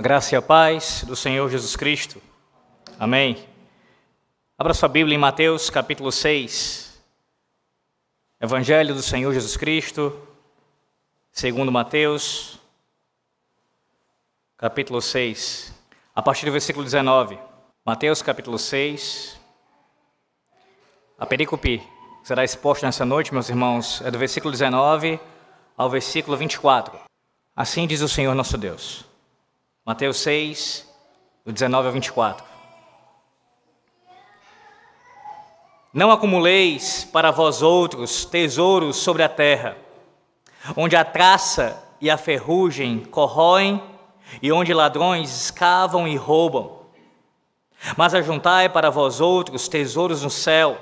Graça e a paz do Senhor Jesus Cristo. Amém. Abra sua Bíblia em Mateus capítulo 6. Evangelho do Senhor Jesus Cristo, segundo Mateus, capítulo 6, a partir do versículo 19. Mateus capítulo 6. A perícope que será exposta nessa noite, meus irmãos, é do versículo 19 ao versículo 24. Assim diz o Senhor nosso Deus. Mateus 6, do 19 ao 24. Não acumuleis para vós outros tesouros sobre a terra, onde a traça e a ferrugem corroem e onde ladrões escavam e roubam. Mas ajuntai para vós outros tesouros no céu,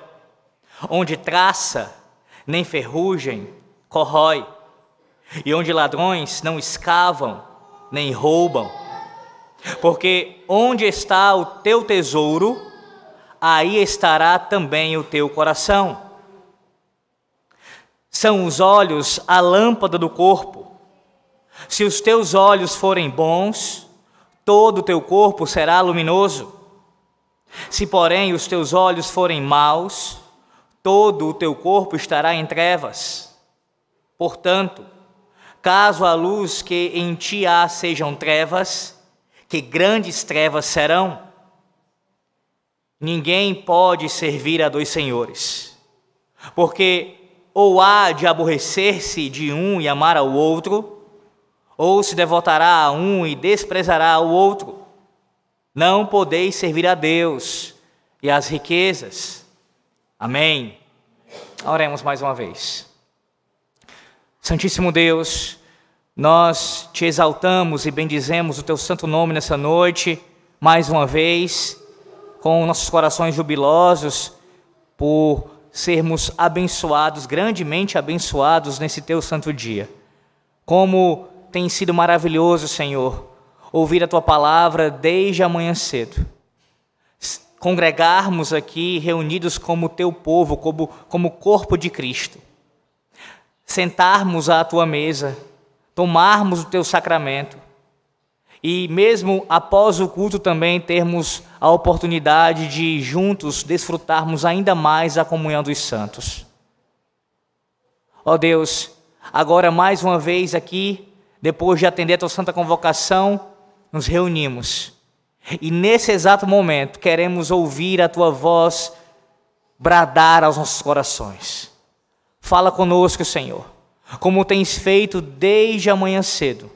onde traça nem ferrugem corrói, e onde ladrões não escavam nem roubam. Porque onde está o teu tesouro, aí estará também o teu coração. São os olhos a lâmpada do corpo. Se os teus olhos forem bons, todo o teu corpo será luminoso. Se, porém, os teus olhos forem maus, todo o teu corpo estará em trevas. Portanto, caso a luz que em ti há sejam trevas, que grandes trevas serão. Ninguém pode servir a dois senhores, porque ou há de aborrecer-se de um e amar ao outro, ou se devotará a um e desprezará o outro. Não podeis servir a Deus e às riquezas. Amém. Oremos mais uma vez. Santíssimo Deus, nós te exaltamos e bendizemos o teu santo nome nessa noite, mais uma vez, com nossos corações jubilosos por sermos abençoados, grandemente abençoados nesse teu santo dia. Como tem sido maravilhoso, Senhor, ouvir a tua palavra desde amanhã cedo. Congregarmos aqui reunidos como teu povo, como, como corpo de Cristo. Sentarmos à tua mesa, tomarmos o teu sacramento e, mesmo após o culto, também termos a oportunidade de juntos desfrutarmos ainda mais a comunhão dos santos. Ó oh Deus, agora mais uma vez aqui, depois de atender a tua santa convocação, nos reunimos. E nesse exato momento queremos ouvir a tua voz bradar aos nossos corações. Fala conosco, Senhor, como tens feito desde amanhã cedo.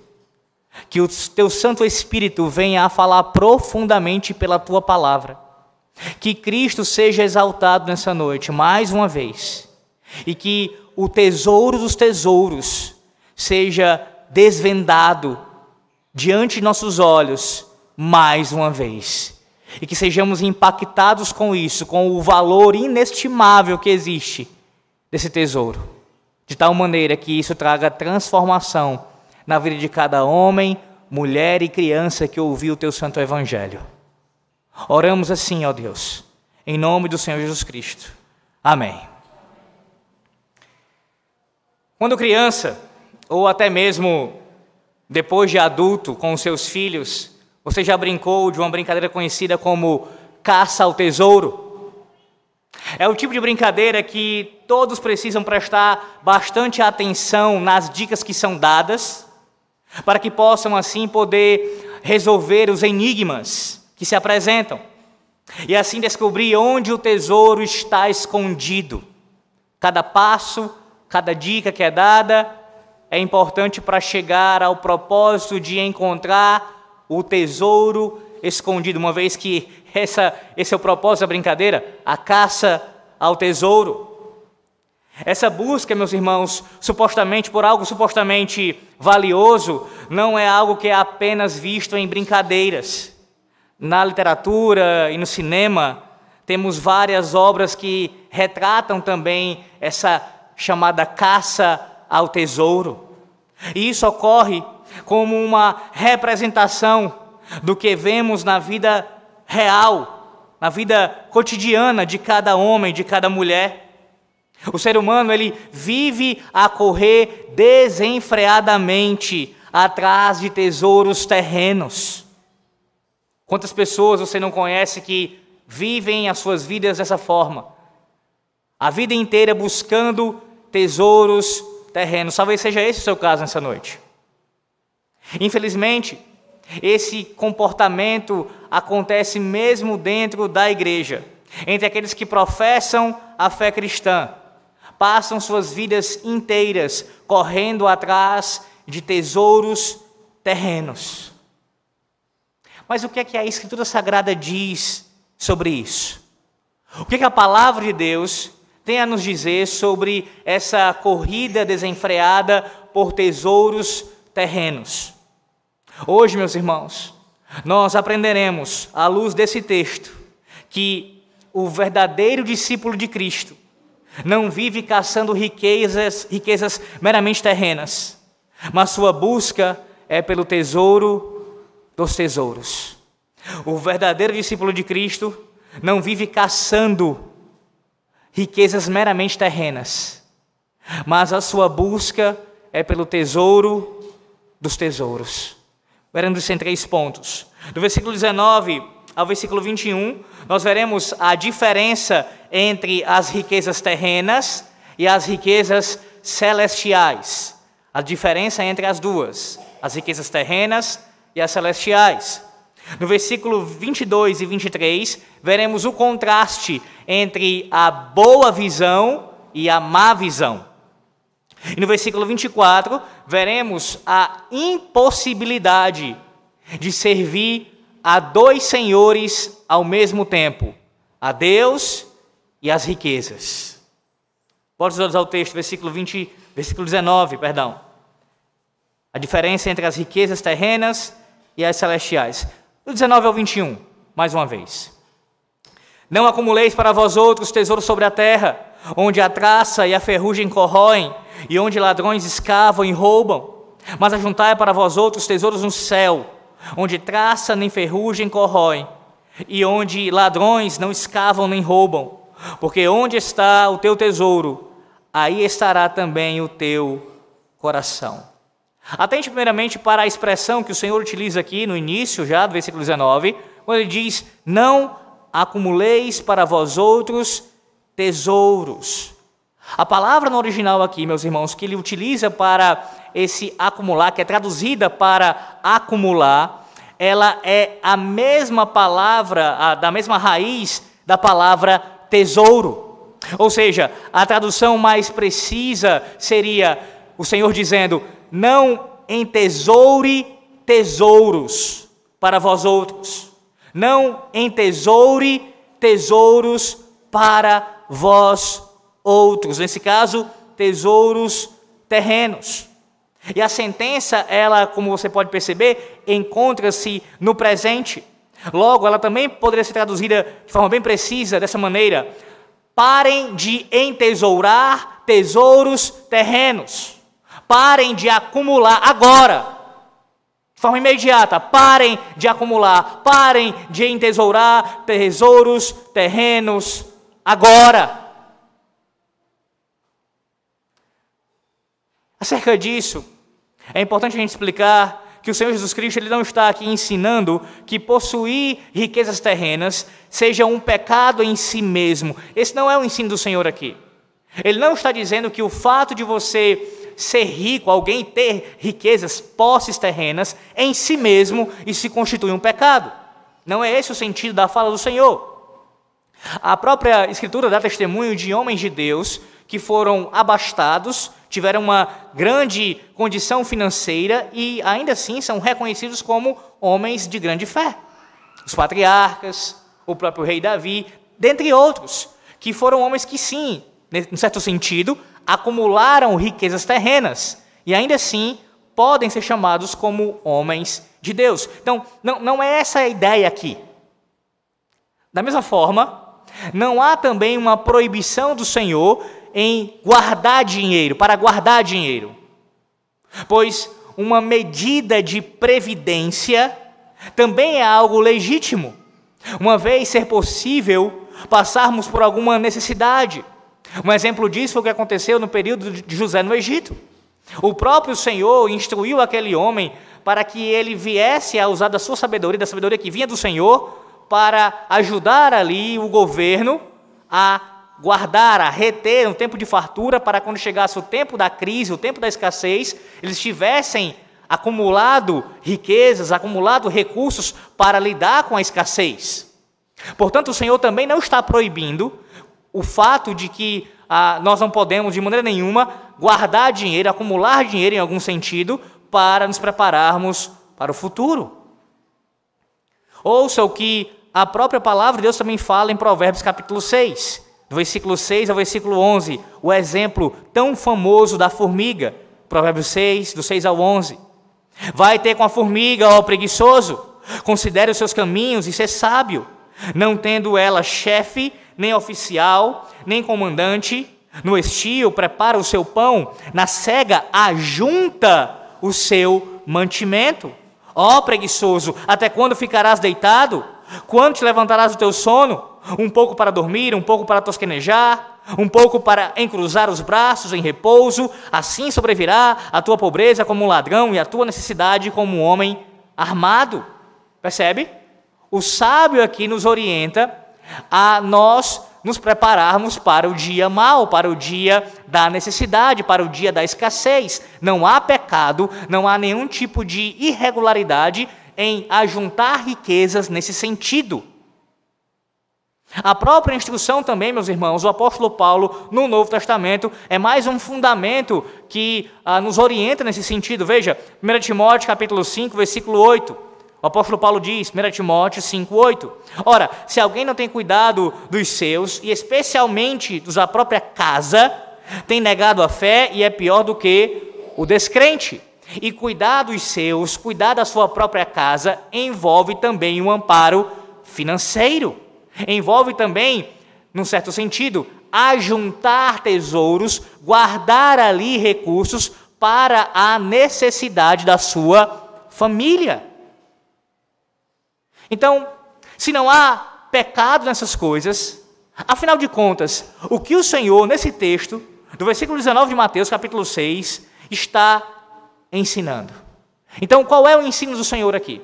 Que o teu Santo Espírito venha a falar profundamente pela tua palavra. Que Cristo seja exaltado nessa noite mais uma vez. E que o tesouro dos tesouros seja desvendado diante de nossos olhos mais uma vez. E que sejamos impactados com isso, com o valor inestimável que existe desse tesouro. De tal maneira que isso traga transformação na vida de cada homem, mulher e criança que ouviu o teu santo evangelho. Oramos assim, ó Deus, em nome do Senhor Jesus Cristo. Amém. Quando criança, ou até mesmo depois de adulto, com os seus filhos, você já brincou de uma brincadeira conhecida como caça ao tesouro? É o tipo de brincadeira que todos precisam prestar bastante atenção nas dicas que são dadas, para que possam assim poder resolver os enigmas que se apresentam e assim descobrir onde o tesouro está escondido. Cada passo, cada dica que é dada é importante para chegar ao propósito de encontrar o tesouro escondido, uma vez que essa, esse é o propósito da brincadeira, a caça ao tesouro. Essa busca, meus irmãos, supostamente por algo supostamente valioso, não é algo que é apenas visto em brincadeiras. Na literatura e no cinema, temos várias obras que retratam também essa chamada caça ao tesouro. E isso ocorre como uma representação do que vemos na vida real, na vida cotidiana de cada homem, de cada mulher. O ser humano ele vive a correr desenfreadamente atrás de tesouros terrenos. Quantas pessoas você não conhece que vivem as suas vidas dessa forma? A vida inteira buscando tesouros terrenos. Talvez seja esse o seu caso nessa noite. Infelizmente, esse comportamento acontece mesmo dentro da igreja, entre aqueles que professam a fé cristã, passam suas vidas inteiras correndo atrás de tesouros terrenos. Mas o que é que a Escritura Sagrada diz sobre isso? O que, é que a palavra de Deus tem a nos dizer sobre essa corrida desenfreada por tesouros terrenos? Hoje, meus irmãos, nós aprenderemos, à luz desse texto, que o verdadeiro discípulo de Cristo não vive caçando riquezas, riquezas meramente terrenas, mas sua busca é pelo tesouro dos tesouros. O verdadeiro discípulo de Cristo não vive caçando riquezas meramente terrenas, mas a sua busca é pelo tesouro dos tesouros. Veremos isso em três pontos. Do versículo 19 ao versículo 21, nós veremos a diferença entre as riquezas terrenas e as riquezas celestiais. A diferença entre as duas, as riquezas terrenas e as celestiais. No versículo 22 e 23, veremos o contraste entre a boa visão e a má visão. E no versículo 24, veremos a impossibilidade de servir a dois senhores ao mesmo tempo, a Deus e as riquezas. Pode os olhos ao texto, versículo 20, versículo 19, perdão. A diferença entre as riquezas terrenas e as celestiais. Do 19 ao 21, mais uma vez. Não acumuleis para vós outros tesouros sobre a terra, onde a traça e a ferrugem corroem, e onde ladrões escavam e roubam. Mas ajuntai para vós outros tesouros no céu, onde traça nem ferrugem corroem, e onde ladrões não escavam nem roubam. Porque onde está o teu tesouro, aí estará também o teu coração. Atente primeiramente para a expressão que o Senhor utiliza aqui no início, já do versículo 19, quando ele diz: Não acumuleis para vós outros tesouros. A palavra no original aqui, meus irmãos, que ele utiliza para esse acumular, que é traduzida para acumular, ela é a mesma palavra, a, da mesma raiz da palavra tesouro. Ou seja, a tradução mais precisa seria o Senhor dizendo: Não entesoure tesouros para vós outros. Não entesoure tesouros para vós outros. Nesse caso, tesouros terrenos. E a sentença, ela, como você pode perceber, encontra-se no presente. Logo, ela também poderia ser traduzida de forma bem precisa dessa maneira: parem de entesourar tesouros terrenos. Parem de acumular agora. De forma imediata, parem de acumular, parem de entesourar tesouros terrenos agora. Acerca disso, é importante a gente explicar que o Senhor Jesus Cristo ele não está aqui ensinando que possuir riquezas terrenas seja um pecado em si mesmo. Esse não é o ensino do Senhor aqui. Ele não está dizendo que o fato de você ser rico, alguém ter riquezas, posses terrenas, em si mesmo, isso se constitui um pecado. Não é esse o sentido da fala do Senhor. A própria Escritura dá testemunho de homens de Deus que foram abastados tiveram uma grande condição financeira e ainda assim são reconhecidos como homens de grande fé. Os patriarcas, o próprio rei Davi, dentre outros, que foram homens que sim, em certo sentido, acumularam riquezas terrenas e ainda assim podem ser chamados como homens de Deus. Então, não, não é essa a ideia aqui. Da mesma forma, não há também uma proibição do Senhor em guardar dinheiro, para guardar dinheiro. Pois uma medida de previdência também é algo legítimo, uma vez ser possível passarmos por alguma necessidade. Um exemplo disso foi o que aconteceu no período de José no Egito. O próprio Senhor instruiu aquele homem para que ele viesse a usar da sua sabedoria, da sabedoria que vinha do Senhor, para ajudar ali o governo a guardar, reter um tempo de fartura, para quando chegasse o tempo da crise, o tempo da escassez, eles tivessem acumulado riquezas, acumulado recursos para lidar com a escassez. Portanto, o Senhor também não está proibindo o fato de que ah, nós não podemos, de maneira nenhuma, guardar dinheiro, acumular dinheiro em algum sentido, para nos prepararmos para o futuro. Ouça o que a própria palavra de Deus também fala em Provérbios capítulo 6, do versículo 6 ao versículo 11, o exemplo tão famoso da formiga. Provérbios 6, do 6 ao 11. Vai ter com a formiga, ó preguiçoso, considere os seus caminhos e ser sábio, não tendo ela chefe, nem oficial, nem comandante, no estio prepara o seu pão, na cega ajunta o seu mantimento. Ó preguiçoso, até quando ficarás deitado? Quando te levantarás do teu sono? Um pouco para dormir, um pouco para tosquenejar, um pouco para encruzar os braços em repouso, assim sobrevirá a tua pobreza como um ladrão e a tua necessidade como um homem armado. Percebe? O sábio aqui nos orienta a nós nos prepararmos para o dia mau, para o dia da necessidade, para o dia da escassez. Não há pecado, não há nenhum tipo de irregularidade em ajuntar riquezas nesse sentido. A própria instrução também, meus irmãos, o apóstolo Paulo, no Novo Testamento, é mais um fundamento que ah, nos orienta nesse sentido. Veja, 1 Timóteo capítulo 5, versículo 8. O apóstolo Paulo diz, 1 Timóteo 5, 8. Ora, se alguém não tem cuidado dos seus, e especialmente dos da própria casa, tem negado a fé e é pior do que o descrente. E cuidar dos seus, cuidar da sua própria casa, envolve também um amparo financeiro. Envolve também, num certo sentido, ajuntar tesouros, guardar ali recursos para a necessidade da sua família. Então, se não há pecado nessas coisas, afinal de contas, o que o Senhor, nesse texto, do versículo 19 de Mateus, capítulo 6, está ensinando? Então, qual é o ensino do Senhor aqui?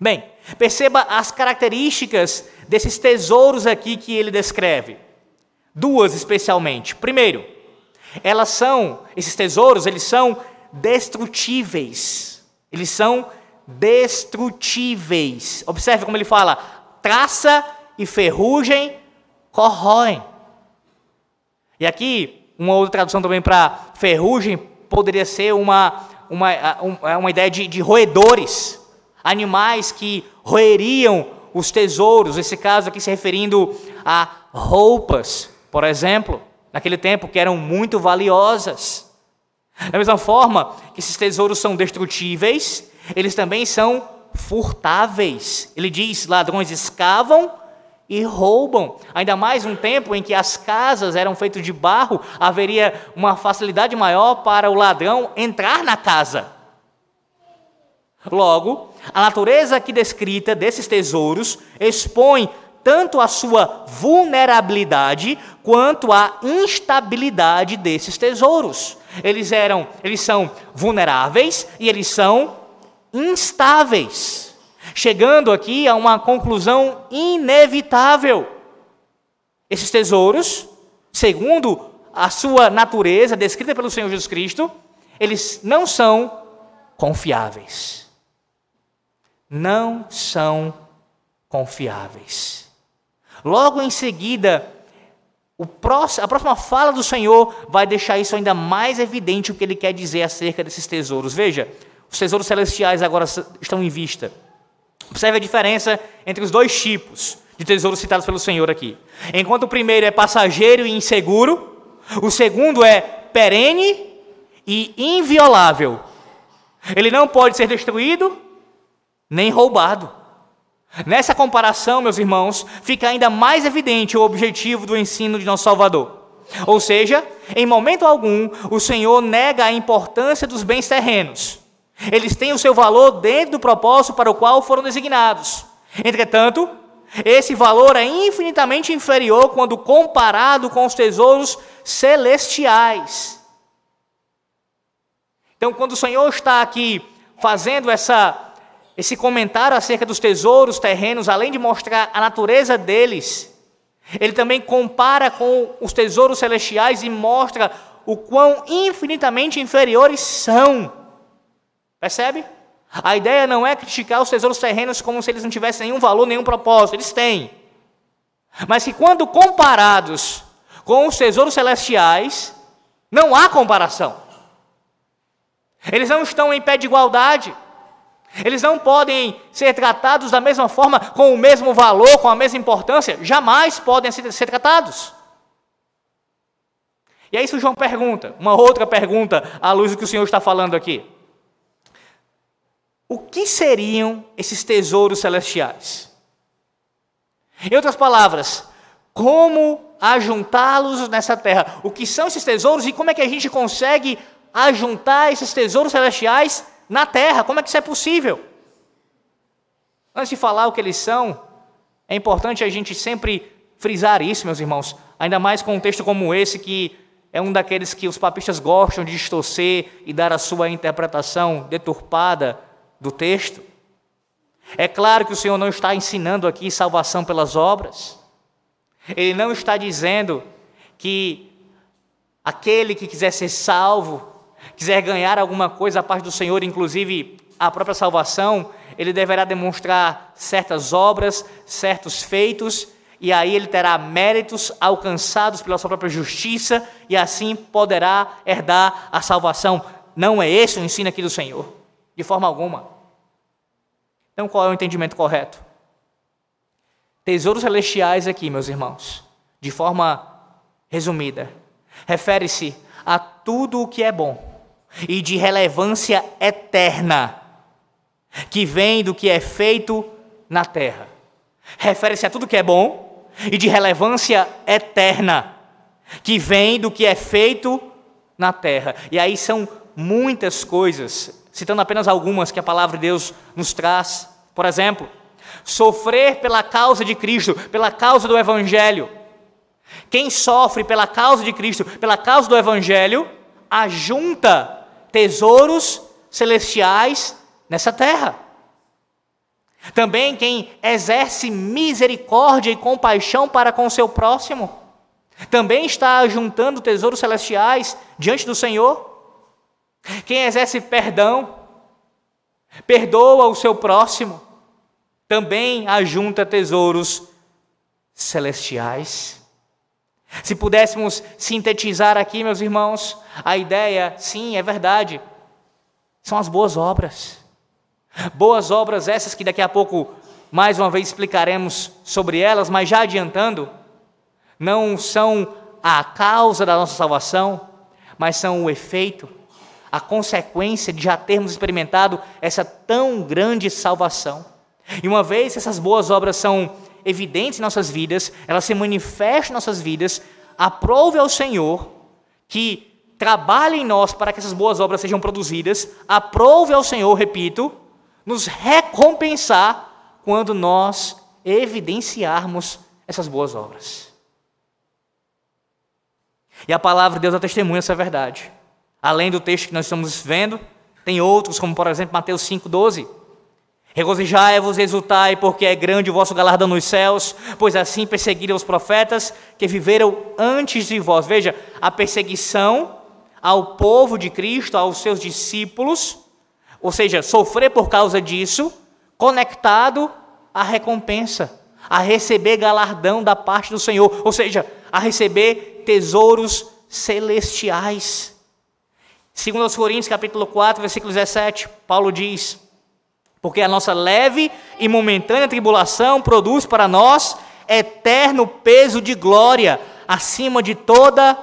Bem, perceba as características desses tesouros aqui que ele descreve. Duas especialmente. Primeiro, elas são, esses tesouros, eles são destrutíveis. Eles são destrutíveis. Observe como ele fala: traça e ferrugem corroem. E aqui, uma outra tradução também para ferrugem poderia ser uma, uma, uma ideia de, de roedores animais que roeriam os tesouros, nesse caso aqui se referindo a roupas, por exemplo, naquele tempo que eram muito valiosas. Da mesma forma que esses tesouros são destrutíveis, eles também são furtáveis. Ele diz: ladrões escavam e roubam. Ainda mais um tempo em que as casas eram feitas de barro, haveria uma facilidade maior para o ladrão entrar na casa. Logo, a natureza aqui descrita desses tesouros expõe tanto a sua vulnerabilidade quanto a instabilidade desses tesouros. Eles eram, eles são vulneráveis e eles são instáveis. Chegando aqui a uma conclusão inevitável. Esses tesouros, segundo a sua natureza descrita pelo Senhor Jesus Cristo, eles não são confiáveis não são confiáveis. Logo em seguida, a próxima fala do Senhor vai deixar isso ainda mais evidente o que ele quer dizer acerca desses tesouros. Veja, os tesouros celestiais agora estão em vista. Observe a diferença entre os dois tipos de tesouros citados pelo Senhor aqui. Enquanto o primeiro é passageiro e inseguro, o segundo é perene e inviolável. Ele não pode ser destruído nem roubado. Nessa comparação, meus irmãos, fica ainda mais evidente o objetivo do ensino de nosso Salvador. Ou seja, em momento algum, o Senhor nega a importância dos bens terrenos. Eles têm o seu valor dentro do propósito para o qual foram designados. Entretanto, esse valor é infinitamente inferior quando comparado com os tesouros celestiais. Então, quando o Senhor está aqui fazendo essa, esse comentário acerca dos tesouros terrenos, além de mostrar a natureza deles, ele também compara com os tesouros celestiais e mostra o quão infinitamente inferiores são. Percebe? A ideia não é criticar os tesouros terrenos como se eles não tivessem nenhum valor, nenhum propósito. Eles têm. Mas que quando comparados com os tesouros celestiais, não há comparação. Eles não estão em pé de igualdade. Eles não podem ser tratados da mesma forma, com o mesmo valor, com a mesma importância. Jamais podem ser, ser tratados. E é isso que João pergunta, uma outra pergunta à luz do que o Senhor está falando aqui. O que seriam esses tesouros celestiais? Em outras palavras, como ajuntá-los nessa terra? O que são esses tesouros e como é que a gente consegue ajuntar esses tesouros celestiais na terra? Como é que isso é possível? Antes de falar o que eles são, é importante a gente sempre frisar isso, meus irmãos, ainda mais com um texto como esse que é um daqueles que os papistas gostam de distorcer e dar a sua interpretação deturpada do texto. É claro que o Senhor não está ensinando aqui salvação pelas obras. Ele não está dizendo que aquele que quiser ser salvo, quiser ganhar alguma coisa a parte do Senhor, inclusive a própria salvação, ele deverá demonstrar certas obras, certos feitos e aí ele terá méritos alcançados pela sua própria justiça, e assim poderá herdar a salvação. Não é esse o ensino aqui do Senhor, de forma alguma. Então, qual é o entendimento correto? Tesouros celestiais aqui, meus irmãos, de forma resumida, refere-se a tudo o que é bom e de relevância eterna, que vem do que é feito na terra. Refere-se a tudo que é bom e de relevância eterna, que vem do que é feito na terra. E aí são muitas coisas, citando apenas algumas que a palavra de Deus nos traz. Por exemplo, sofrer pela causa de Cristo, pela causa do Evangelho. Quem sofre pela causa de Cristo, pela causa do Evangelho, ajunta tesouros celestiais nessa terra. Também quem exerce misericórdia e compaixão para com seu próximo, também está juntando tesouros celestiais diante do Senhor. Quem exerce perdão, perdoa o seu próximo, também ajunta tesouros celestiais. Se pudéssemos sintetizar aqui, meus irmãos, a ideia, sim, é verdade, são as boas obras. Boas obras essas que daqui a pouco mais uma vez explicaremos sobre elas, mas já adiantando, não são a causa da nossa salvação, mas são o efeito, a consequência de já termos experimentado essa tão grande salvação. E uma vez essas boas obras são evidentes em nossas vidas, elas se manifestam em nossas vidas, aprove ao Senhor que trabalhe em nós para que essas boas obras sejam produzidas, aprove ao Senhor, repito, nos recompensar quando nós evidenciarmos essas boas obras. E a palavra de Deus é testemunha essa verdade. Além do texto que nós estamos vendo, tem outros, como por exemplo Mateus 5,12. Regozijai-vos e exultai, porque é grande o vosso galardão nos céus, pois assim perseguiram os profetas que viveram antes de vós. Veja, a perseguição ao povo de Cristo, aos seus discípulos, ou seja, sofrer por causa disso, conectado à recompensa, a receber galardão da parte do Senhor, ou seja, a receber tesouros celestiais. Segundo aos Coríntios, capítulo 4, versículo 17, Paulo diz: Porque a nossa leve e momentânea tribulação produz para nós eterno peso de glória, acima de toda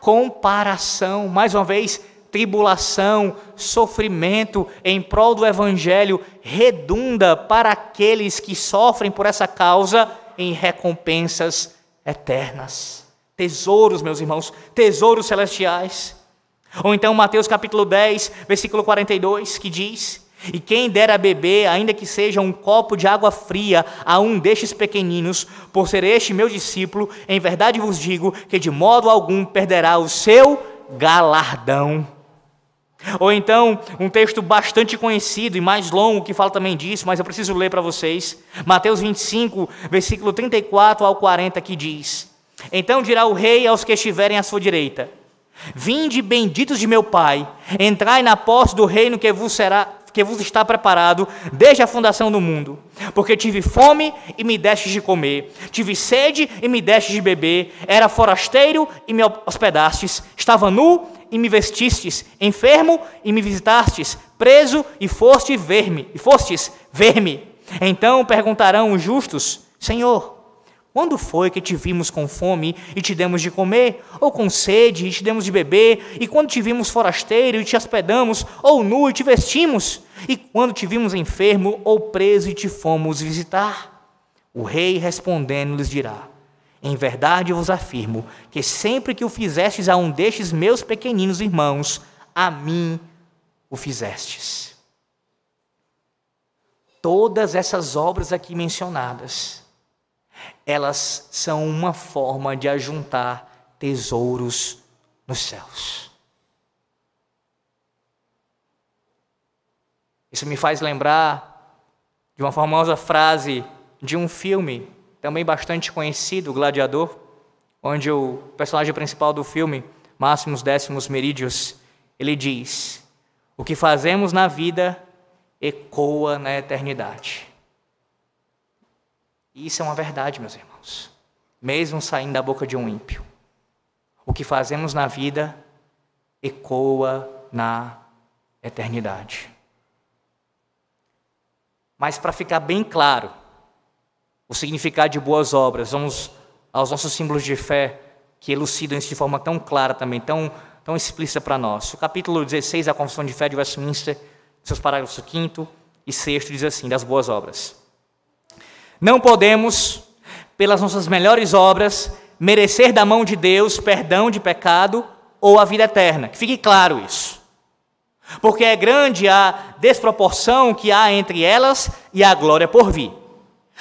comparação. Mais uma vez, tribulação, sofrimento em prol do Evangelho redunda para aqueles que sofrem por essa causa em recompensas eternas. Tesouros, meus irmãos, tesouros celestiais. Ou então Mateus capítulo 10, versículo 42, que diz: E quem der a beber, ainda que seja um copo de água fria, a um destes pequeninos, por ser este meu discípulo, em verdade vos digo que de modo algum perderá o seu galardão. Ou então, um texto bastante conhecido e mais longo que fala também disso, mas eu preciso ler para vocês. Mateus 25, versículo 34 ao 40, que diz: Então dirá o rei aos que estiverem à sua direita: Vinde, benditos de meu Pai, entrai na posse do reino que vos será que vos está preparado desde a fundação do mundo. Porque tive fome e me destes de comer, tive sede e me destes de beber, era forasteiro e me hospedastes, estava nu e me vestistes, enfermo e me visitastes, preso e foste ver-me, e fostes ver-me. Então perguntarão os justos: Senhor, quando foi que te vimos com fome e te demos de comer, ou com sede e te demos de beber, e quando te vimos forasteiro e te hospedamos, ou nu e te vestimos, e quando te vimos enfermo ou preso e te fomos visitar? O rei respondendo lhes dirá: em verdade vos afirmo que sempre que o fizestes a um destes meus pequeninos irmãos, a mim o fizestes. Todas essas obras aqui mencionadas, elas são uma forma de ajuntar tesouros nos céus. Isso me faz lembrar de uma famosa frase de um filme também bastante conhecido, Gladiador, onde o personagem principal do filme, Máximos Décimos Merídios, ele diz: O que fazemos na vida ecoa na eternidade. E isso é uma verdade, meus irmãos, mesmo saindo da boca de um ímpio. O que fazemos na vida ecoa na eternidade. Mas para ficar bem claro, o significado de boas obras, vamos aos nossos símbolos de fé que elucidam isso de forma tão clara também, tão, tão explícita para nós. O capítulo 16 da Confissão de Fé de Westminster, seus parágrafos 5 e 6 diz assim, das boas obras. Não podemos, pelas nossas melhores obras, merecer da mão de Deus perdão de pecado ou a vida eterna. Que fique claro isso. Porque é grande a desproporção que há entre elas e a glória por vir.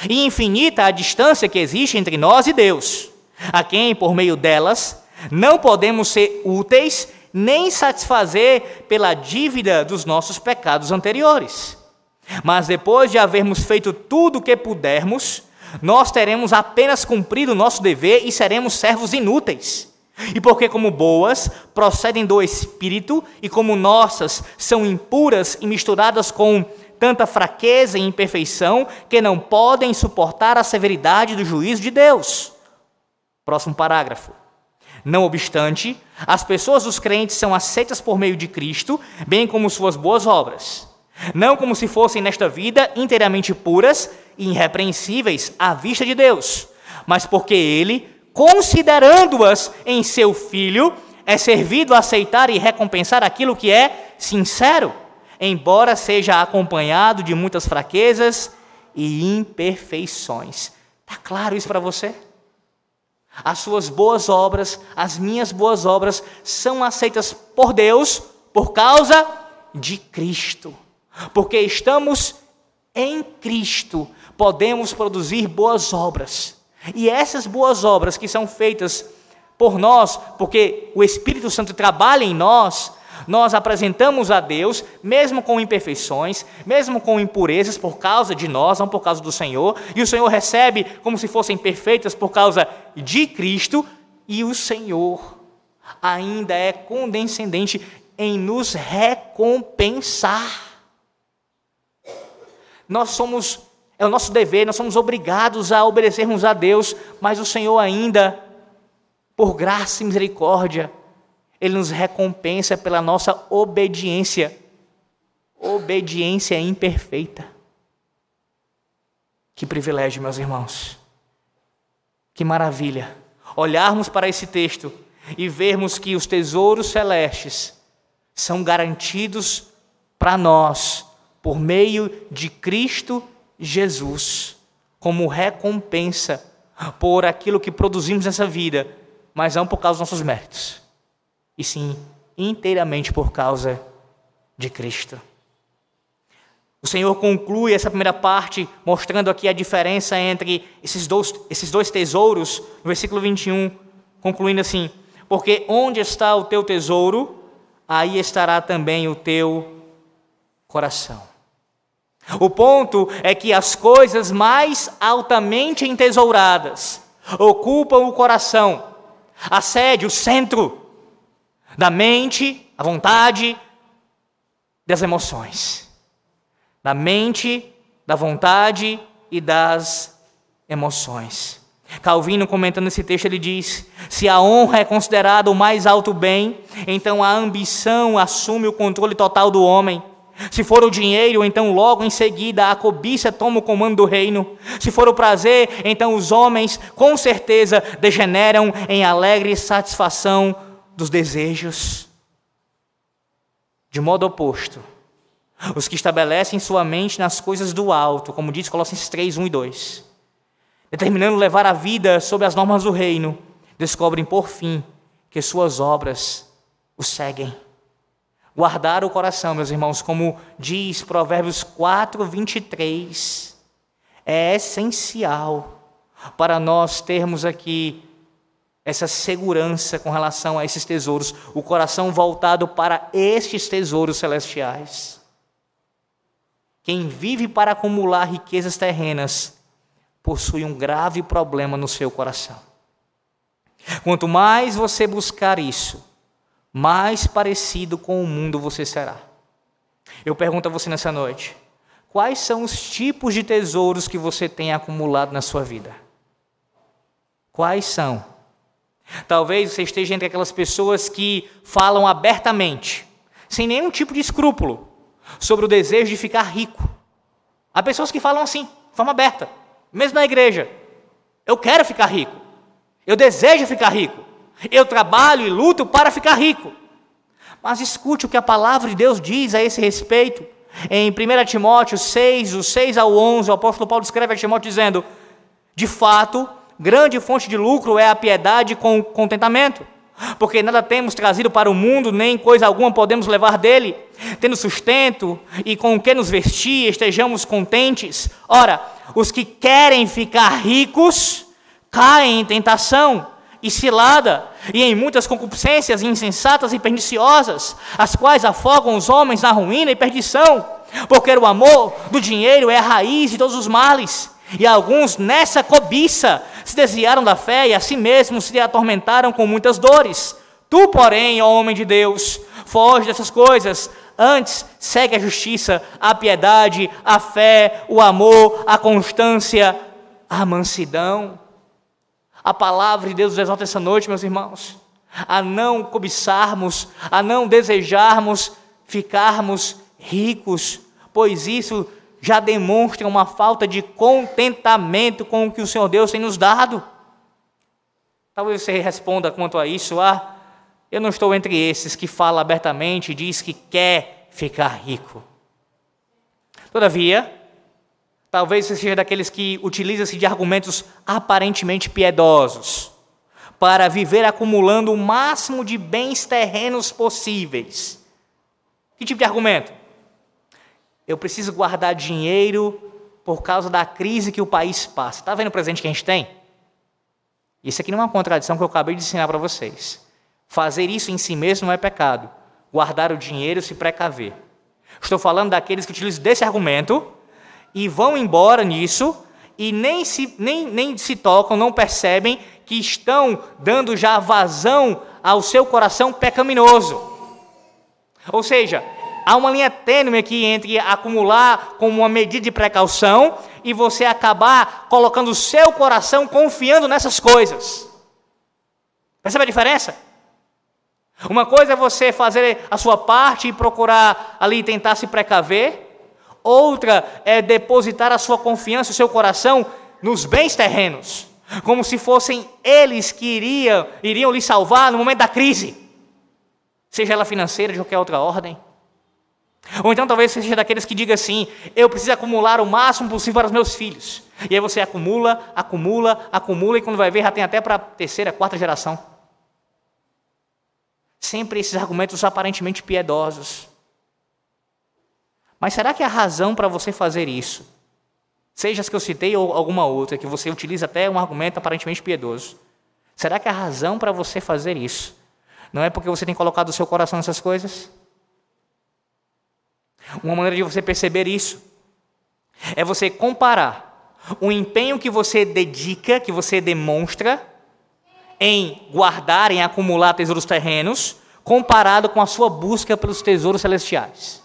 E infinita a distância que existe entre nós e Deus, a quem, por meio delas, não podemos ser úteis nem satisfazer pela dívida dos nossos pecados anteriores. Mas depois de havermos feito tudo o que pudermos, nós teremos apenas cumprido o nosso dever e seremos servos inúteis. E porque, como boas, procedem do Espírito, e como nossas são impuras e misturadas com tanta fraqueza e imperfeição que não podem suportar a severidade do juízo de Deus. Próximo parágrafo. Não obstante, as pessoas dos crentes são aceitas por meio de Cristo, bem como suas boas obras. Não como se fossem nesta vida inteiramente puras e irrepreensíveis à vista de Deus, mas porque Ele, considerando-as em seu Filho, é servido a aceitar e recompensar aquilo que é sincero embora seja acompanhado de muitas fraquezas e imperfeições. Está claro isso para você? As suas boas obras, as minhas boas obras, são aceitas por Deus por causa de Cristo. Porque estamos em Cristo, podemos produzir boas obras. E essas boas obras que são feitas por nós, porque o Espírito Santo trabalha em nós, nós apresentamos a Deus, mesmo com imperfeições, mesmo com impurezas por causa de nós, não por causa do Senhor, e o Senhor recebe como se fossem perfeitas por causa de Cristo, e o Senhor ainda é condescendente em nos recompensar. Nós somos, é o nosso dever, nós somos obrigados a obedecermos a Deus, mas o Senhor ainda, por graça e misericórdia, ele nos recompensa pela nossa obediência. Obediência imperfeita. Que privilégio, meus irmãos. Que maravilha. Olharmos para esse texto e vermos que os tesouros celestes são garantidos para nós por meio de Cristo Jesus, como recompensa por aquilo que produzimos nessa vida, mas não por causa dos nossos méritos e sim inteiramente por causa de Cristo. O Senhor conclui essa primeira parte mostrando aqui a diferença entre esses dois, esses dois tesouros, no versículo 21, concluindo assim: Porque onde está o teu tesouro, aí estará também o teu coração. O ponto é que as coisas mais altamente entesouradas ocupam o coração, a sede, o centro da mente, a vontade, das emoções. Da mente, da vontade e das emoções. Calvino, comentando esse texto, ele diz: se a honra é considerada o mais alto bem, então a ambição assume o controle total do homem. Se for o dinheiro, então logo em seguida a cobiça toma o comando do reino. Se for o prazer, então os homens com certeza degeneram em alegre satisfação dos desejos. De modo oposto, os que estabelecem sua mente nas coisas do alto, como diz Colossenses 3, 1 e 2, determinando levar a vida sob as normas do reino, descobrem por fim que suas obras o seguem. Guardar o coração, meus irmãos, como diz Provérbios 4, 23, é essencial para nós termos aqui essa segurança com relação a esses tesouros, o coração voltado para estes tesouros celestiais. Quem vive para acumular riquezas terrenas possui um grave problema no seu coração. Quanto mais você buscar isso, mais parecido com o mundo você será. Eu pergunto a você nessa noite: quais são os tipos de tesouros que você tem acumulado na sua vida? Quais são? Talvez você esteja entre aquelas pessoas que falam abertamente, sem nenhum tipo de escrúpulo, sobre o desejo de ficar rico. Há pessoas que falam assim, de forma aberta, mesmo na igreja: eu quero ficar rico, eu desejo ficar rico. Eu trabalho e luto para ficar rico. Mas escute o que a palavra de Deus diz a esse respeito. Em 1 Timóteo 6, do 6 ao 11, o apóstolo Paulo escreve a Timóteo dizendo: De fato, grande fonte de lucro é a piedade com contentamento, porque nada temos trazido para o mundo, nem coisa alguma podemos levar dele. Tendo sustento e com o que nos vestir, estejamos contentes. Ora, os que querem ficar ricos caem em tentação e cilada, e em muitas concupiscências insensatas e perniciosas, as quais afogam os homens na ruína e perdição, porque o amor do dinheiro é a raiz de todos os males, e alguns nessa cobiça se desviaram da fé e a si mesmos se atormentaram com muitas dores. Tu, porém, ó homem de Deus, foge dessas coisas, antes segue a justiça, a piedade, a fé, o amor, a constância, a mansidão. A palavra de Deus nos exalta essa noite, meus irmãos, a não cobiçarmos, a não desejarmos ficarmos ricos, pois isso já demonstra uma falta de contentamento com o que o Senhor Deus tem nos dado. Talvez você responda quanto a isso, ah, eu não estou entre esses que fala abertamente e diz que quer ficar rico. Todavia, Talvez você seja daqueles que utiliza-se de argumentos aparentemente piedosos para viver acumulando o máximo de bens terrenos possíveis. Que tipo de argumento? Eu preciso guardar dinheiro por causa da crise que o país passa. Está vendo o presente que a gente tem? Isso aqui não é uma contradição que eu acabei de ensinar para vocês. Fazer isso em si mesmo não é pecado. Guardar o dinheiro se precaver. Estou falando daqueles que utilizam desse argumento e vão embora nisso e nem se, nem, nem se tocam, não percebem que estão dando já vazão ao seu coração pecaminoso. Ou seja, há uma linha tênue aqui entre acumular como uma medida de precaução e você acabar colocando o seu coração confiando nessas coisas. Percebe a diferença? Uma coisa é você fazer a sua parte e procurar ali tentar se precaver, Outra é depositar a sua confiança, o seu coração nos bens terrenos, como se fossem eles que iriam, iriam lhe salvar no momento da crise, seja ela financeira de qualquer outra ordem. Ou então talvez seja daqueles que diga assim: eu preciso acumular o máximo possível para os meus filhos. E aí você acumula, acumula, acumula, e quando vai ver já tem até para a terceira, quarta geração. Sempre esses argumentos aparentemente piedosos. Mas será que a razão para você fazer isso, seja as que eu citei ou alguma outra, que você utiliza até um argumento aparentemente piedoso, será que a razão para você fazer isso Não é porque você tem colocado o seu coração nessas coisas? Uma maneira de você perceber isso é você comparar o empenho que você dedica, que você demonstra em guardar, em acumular tesouros terrenos, comparado com a sua busca pelos tesouros celestiais.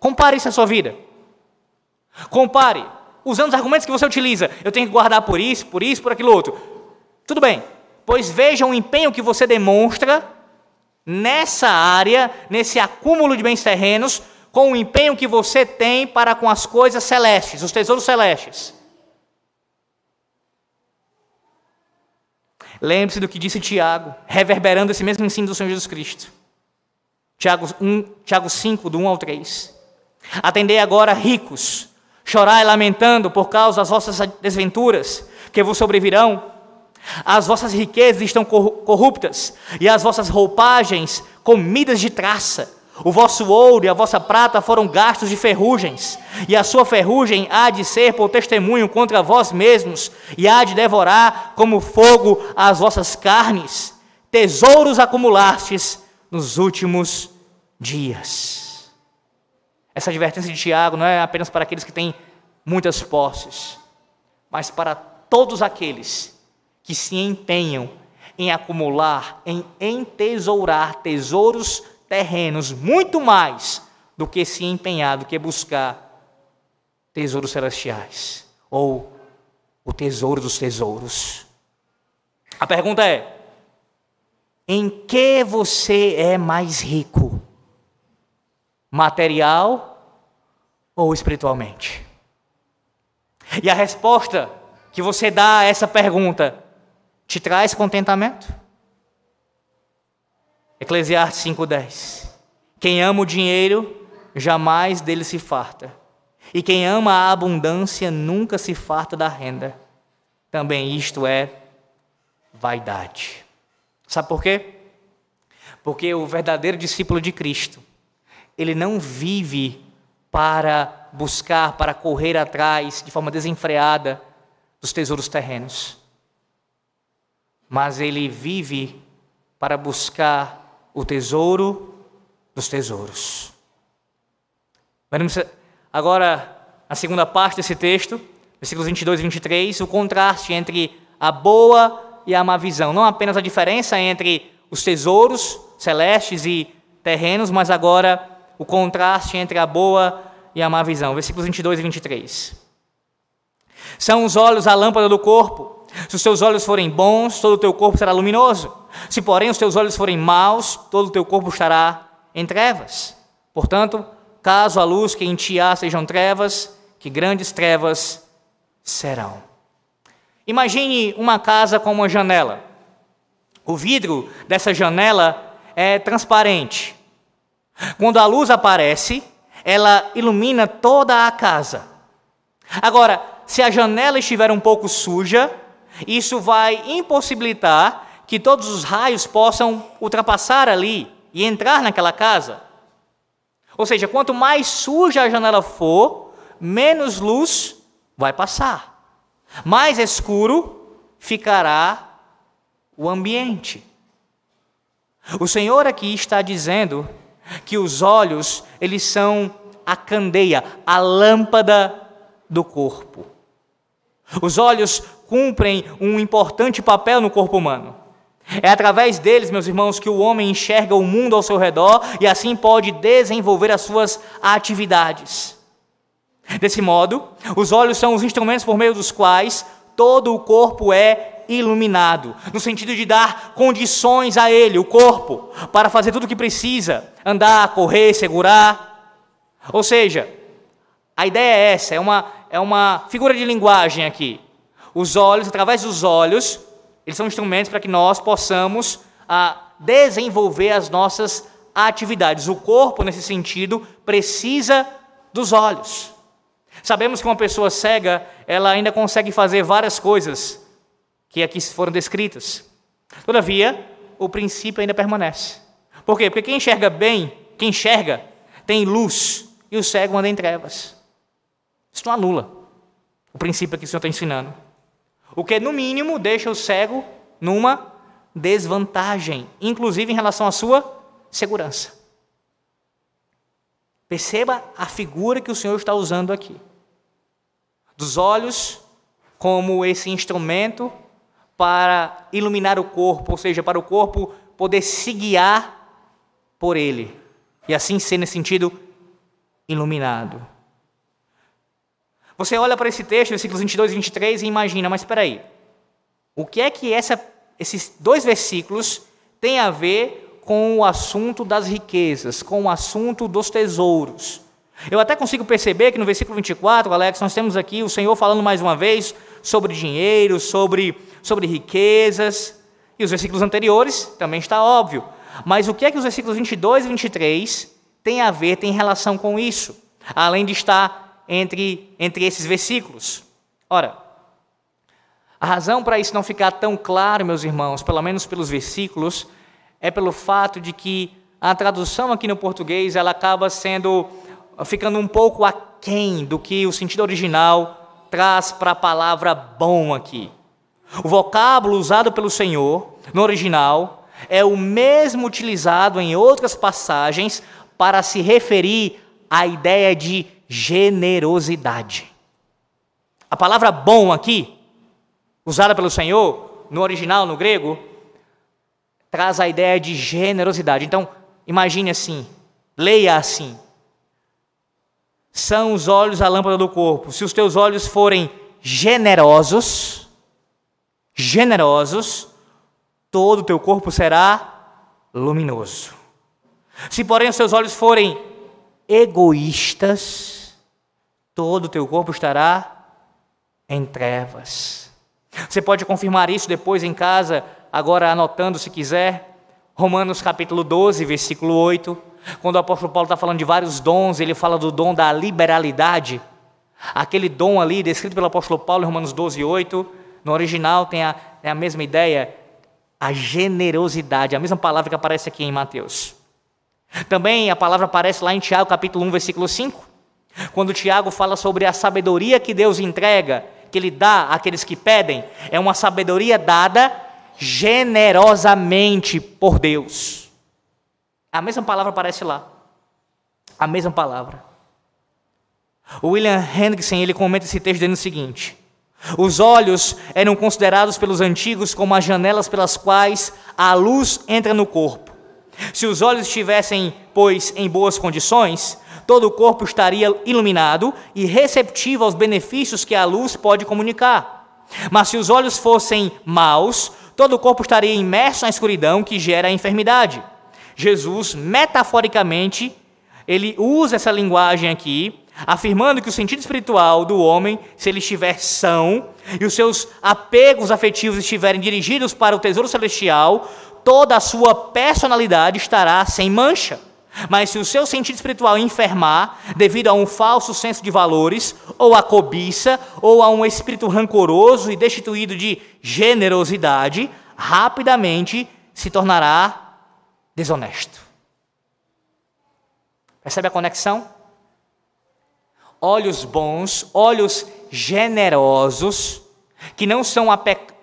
Compare isso à sua vida. Compare, usando os argumentos que você utiliza. Eu tenho que guardar por isso, por isso, por aquilo outro. Tudo bem, pois veja o empenho que você demonstra nessa área, nesse acúmulo de bens terrenos, com o empenho que você tem para com as coisas celestes, os tesouros celestes. Lembre-se do que disse Tiago, reverberando esse mesmo ensino do Senhor Jesus Cristo. Tiago, 1, Tiago 5, do 1 ao 3. Atendei agora, ricos, chorai lamentando por causa das vossas desventuras que vos sobrevirão. As vossas riquezas estão corruptas, e as vossas roupagens comidas de traça. O vosso ouro e a vossa prata foram gastos de ferrugens, e a sua ferrugem há de ser por testemunho contra vós mesmos, e há de devorar como fogo as vossas carnes. Tesouros acumulastes nos últimos dias. Essa advertência de Tiago não é apenas para aqueles que têm muitas posses, mas para todos aqueles que se empenham em acumular, em entesourar tesouros terrenos muito mais do que se empenhar, do que buscar tesouros celestiais ou o tesouro dos tesouros. A pergunta é: em que você é mais rico? Material ou espiritualmente? E a resposta que você dá a essa pergunta te traz contentamento? Eclesiastes 5,10. Quem ama o dinheiro, jamais dele se farta. E quem ama a abundância, nunca se farta da renda. Também isto é vaidade. Sabe por quê? Porque o verdadeiro discípulo de Cristo, ele não vive para buscar, para correr atrás de forma desenfreada dos tesouros terrenos. Mas ele vive para buscar o tesouro dos tesouros. Agora, a segunda parte desse texto, versículos 22 e 23, o contraste entre a boa e a má visão. Não apenas a diferença entre os tesouros celestes e terrenos, mas agora o contraste entre a boa e a má visão. Versículos 22 e 23. São os olhos a lâmpada do corpo. Se os teus olhos forem bons, todo o teu corpo será luminoso. Se, porém, os teus olhos forem maus, todo o teu corpo estará em trevas. Portanto, caso a luz que em ti há sejam trevas, que grandes trevas serão. Imagine uma casa com uma janela. O vidro dessa janela é transparente. Quando a luz aparece, ela ilumina toda a casa. Agora, se a janela estiver um pouco suja, isso vai impossibilitar que todos os raios possam ultrapassar ali e entrar naquela casa. Ou seja, quanto mais suja a janela for, menos luz vai passar. Mais escuro ficará o ambiente. O Senhor aqui está dizendo que os olhos, eles são a candeia, a lâmpada do corpo. Os olhos cumprem um importante papel no corpo humano. É através deles, meus irmãos, que o homem enxerga o mundo ao seu redor e assim pode desenvolver as suas atividades. Desse modo, os olhos são os instrumentos por meio dos quais todo o corpo é iluminado, no sentido de dar condições a ele, o corpo, para fazer tudo o que precisa: andar, correr, segurar. Ou seja, a ideia é essa, é uma, é uma figura de linguagem aqui. Os olhos, através dos olhos, eles são instrumentos para que nós possamos ah, desenvolver as nossas atividades. O corpo, nesse sentido, precisa dos olhos. Sabemos que uma pessoa cega, ela ainda consegue fazer várias coisas que aqui foram descritas. Todavia, o princípio ainda permanece. Por quê? Porque quem enxerga bem, quem enxerga, tem luz, e o cego anda em trevas. Isso não anula o princípio que o Senhor está ensinando. O que, no mínimo, deixa o cego numa desvantagem, inclusive em relação à sua segurança. Perceba a figura que o Senhor está usando aqui. Dos olhos como esse instrumento para iluminar o corpo, ou seja, para o corpo poder se guiar por ele e assim ser, nesse sentido, iluminado. Você olha para esse texto, versículos 22 e 23, e imagina, mas espera aí, o que é que essa, esses dois versículos têm a ver com o assunto das riquezas, com o assunto dos tesouros? Eu até consigo perceber que no versículo 24, Alex, nós temos aqui o Senhor falando mais uma vez sobre dinheiro, sobre, sobre riquezas, e os versículos anteriores também está óbvio. Mas o que é que os versículos 22 e 23 têm a ver, têm relação com isso? Além de estar entre, entre esses versículos. Ora, a razão para isso não ficar tão claro, meus irmãos, pelo menos pelos versículos, é pelo fato de que a tradução aqui no português ela acaba sendo ficando um pouco aquém do que o sentido original traz para a palavra bom aqui. O vocábulo usado pelo Senhor no original é o mesmo utilizado em outras passagens para se referir à ideia de generosidade. A palavra bom aqui, usada pelo Senhor, no original, no grego, traz a ideia de generosidade. Então, imagine assim, leia assim: são os olhos a lâmpada do corpo. Se os teus olhos forem generosos, generosos, todo o teu corpo será luminoso. Se, porém, os teus olhos forem egoístas, todo o teu corpo estará em trevas. Você pode confirmar isso depois em casa, agora anotando se quiser. Romanos capítulo 12, versículo 8. Quando o apóstolo Paulo está falando de vários dons, ele fala do dom da liberalidade. Aquele dom ali, descrito pelo apóstolo Paulo em Romanos 12, 8, no original tem a, tem a mesma ideia, a generosidade, a mesma palavra que aparece aqui em Mateus. Também a palavra aparece lá em Tiago, capítulo 1, versículo 5, quando Tiago fala sobre a sabedoria que Deus entrega, que Ele dá àqueles que pedem, é uma sabedoria dada generosamente por Deus. A mesma palavra aparece lá. A mesma palavra. O William Hendrickson ele comenta esse texto dizendo o seguinte: Os olhos eram considerados pelos antigos como as janelas pelas quais a luz entra no corpo. Se os olhos estivessem, pois, em boas condições, todo o corpo estaria iluminado e receptivo aos benefícios que a luz pode comunicar. Mas se os olhos fossem maus, todo o corpo estaria imerso na escuridão que gera a enfermidade. Jesus, metaforicamente, ele usa essa linguagem aqui, afirmando que o sentido espiritual do homem, se ele estiver são e os seus apegos afetivos estiverem dirigidos para o tesouro celestial, toda a sua personalidade estará sem mancha. Mas se o seu sentido espiritual enfermar devido a um falso senso de valores, ou a cobiça, ou a um espírito rancoroso e destituído de generosidade, rapidamente se tornará desonesto. Percebe a conexão? Olhos bons, olhos generosos, que não são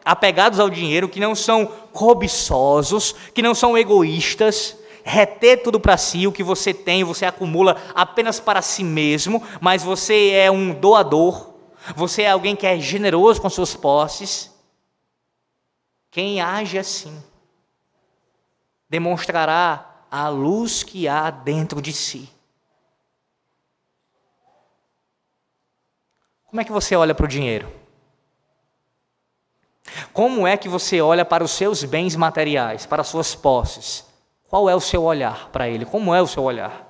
apegados ao dinheiro, que não são cobiçosos, que não são egoístas, reter tudo para si, o que você tem, você acumula apenas para si mesmo, mas você é um doador, você é alguém que é generoso com suas posses. Quem age assim demonstrará a luz que há dentro de si. Como é que você olha para o dinheiro? Como é que você olha para os seus bens materiais, para as suas posses? Qual é o seu olhar para ele? Como é o seu olhar?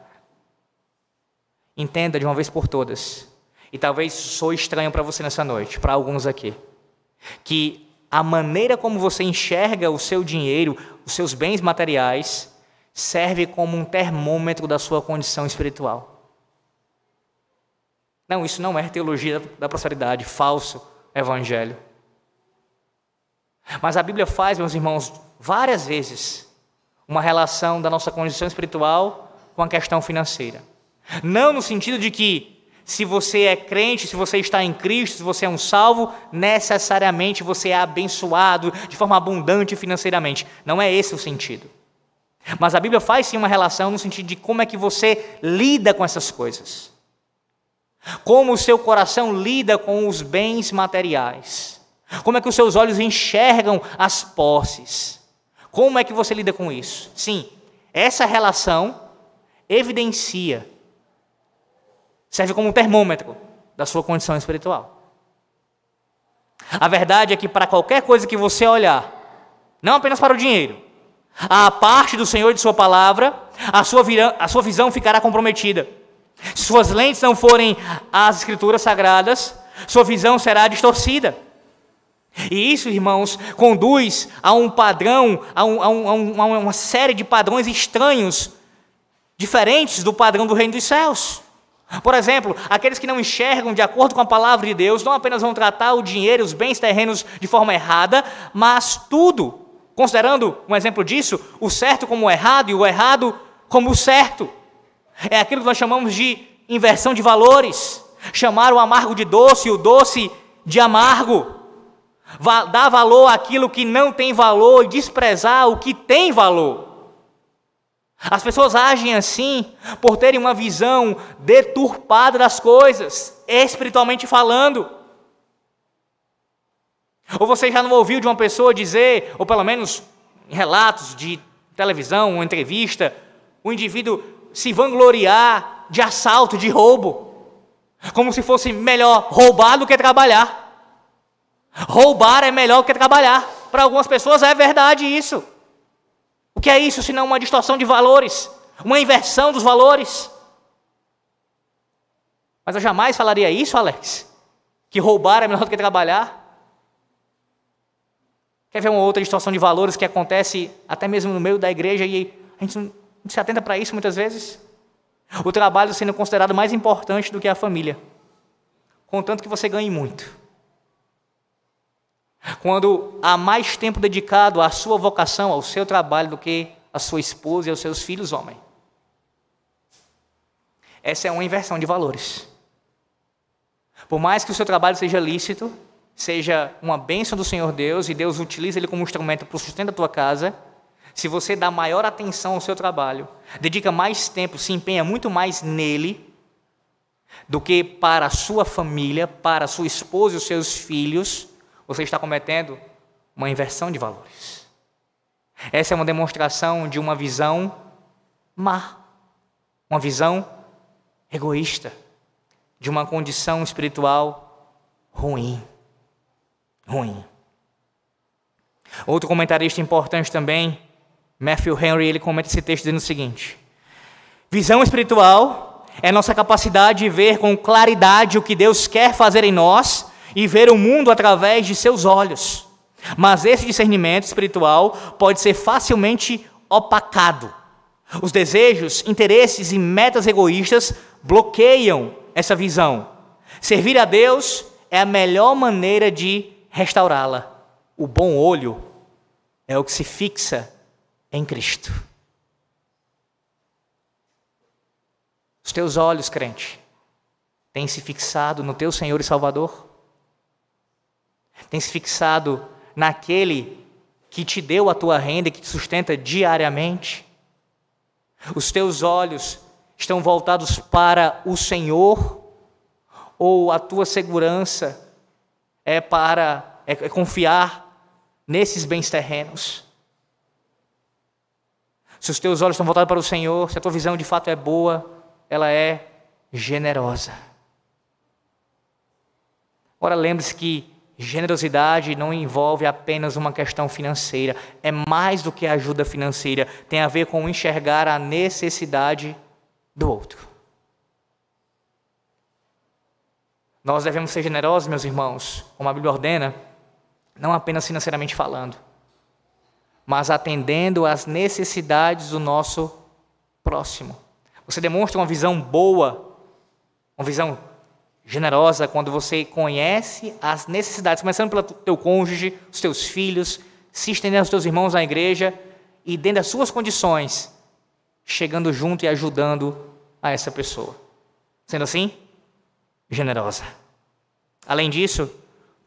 Entenda de uma vez por todas, e talvez sou estranho para você nessa noite, para alguns aqui, que a maneira como você enxerga o seu dinheiro, os seus bens materiais, serve como um termômetro da sua condição espiritual. Não, isso não é teologia da prosperidade, falso evangelho. Mas a Bíblia faz, meus irmãos, várias vezes uma relação da nossa condição espiritual com a questão financeira. Não no sentido de que se você é crente, se você está em Cristo, se você é um salvo, necessariamente você é abençoado de forma abundante financeiramente. Não é esse o sentido. Mas a Bíblia faz sim uma relação no sentido de como é que você lida com essas coisas. Como o seu coração lida com os bens materiais. Como é que os seus olhos enxergam as posses. Como é que você lida com isso? Sim, essa relação evidencia serve como um termômetro da sua condição espiritual. A verdade é que para qualquer coisa que você olhar, não apenas para o dinheiro, a parte do Senhor de Sua palavra, a sua, a sua visão ficará comprometida. Se suas lentes não forem as Escrituras sagradas, sua visão será distorcida. E isso, irmãos, conduz a um padrão, a, um, a, um, a uma série de padrões estranhos, diferentes do padrão do reino dos céus. Por exemplo, aqueles que não enxergam de acordo com a palavra de Deus não apenas vão tratar o dinheiro, os bens terrenos de forma errada, mas tudo, considerando um exemplo disso, o certo como o errado e o errado como o certo. É aquilo que nós chamamos de inversão de valores. Chamar o amargo de doce e o doce de amargo. Dar valor àquilo que não tem valor e desprezar o que tem valor. As pessoas agem assim por terem uma visão deturpada das coisas, espiritualmente falando. Ou você já não ouviu de uma pessoa dizer, ou pelo menos em relatos de televisão, uma entrevista, o indivíduo se vangloriar de assalto, de roubo, como se fosse melhor roubar do que trabalhar. Roubar é melhor do que trabalhar. Para algumas pessoas é verdade isso. O que é isso senão uma distorção de valores, uma inversão dos valores? Mas eu jamais falaria isso, Alex. Que roubar é melhor do que trabalhar. Quer ver uma outra distorção de valores que acontece até mesmo no meio da igreja e a gente não se atenta para isso muitas vezes? O trabalho sendo considerado mais importante do que a família, contanto que você ganhe muito. Quando há mais tempo dedicado à sua vocação, ao seu trabalho, do que à sua esposa e aos seus filhos, homem. Essa é uma inversão de valores. Por mais que o seu trabalho seja lícito, seja uma bênção do Senhor Deus e Deus utilize ele como instrumento para o sustento da tua casa, se você dá maior atenção ao seu trabalho, dedica mais tempo, se empenha muito mais nele do que para a sua família, para a sua esposa e os seus filhos, você está cometendo uma inversão de valores. Essa é uma demonstração de uma visão má, uma visão egoísta, de uma condição espiritual ruim. Ruim. Outro comentarista importante também, Matthew Henry, ele comenta esse texto dizendo o seguinte: Visão espiritual é nossa capacidade de ver com claridade o que Deus quer fazer em nós e ver o mundo através de seus olhos. Mas esse discernimento espiritual pode ser facilmente opacado. Os desejos, interesses e metas egoístas bloqueiam essa visão. Servir a Deus é a melhor maneira de restaurá-la. O bom olho é o que se fixa em Cristo. Os teus olhos, crente, têm se fixado no teu Senhor e Salvador? Tem se fixado naquele que te deu a tua renda e que te sustenta diariamente? Os teus olhos estão voltados para o Senhor ou a tua segurança é para é, é confiar nesses bens terrenos? Se os teus olhos estão voltados para o Senhor, se a tua visão de fato é boa, ela é generosa. Ora, lembre-se que Generosidade não envolve apenas uma questão financeira, é mais do que ajuda financeira, tem a ver com enxergar a necessidade do outro. Nós devemos ser generosos, meus irmãos, como a Bíblia ordena, não apenas financeiramente falando, mas atendendo às necessidades do nosso próximo. Você demonstra uma visão boa, uma visão generosa quando você conhece as necessidades, começando pelo teu cônjuge, os teus filhos, se estendendo aos teus irmãos na igreja e dentro das suas condições, chegando junto e ajudando a essa pessoa. Sendo assim, generosa. Além disso,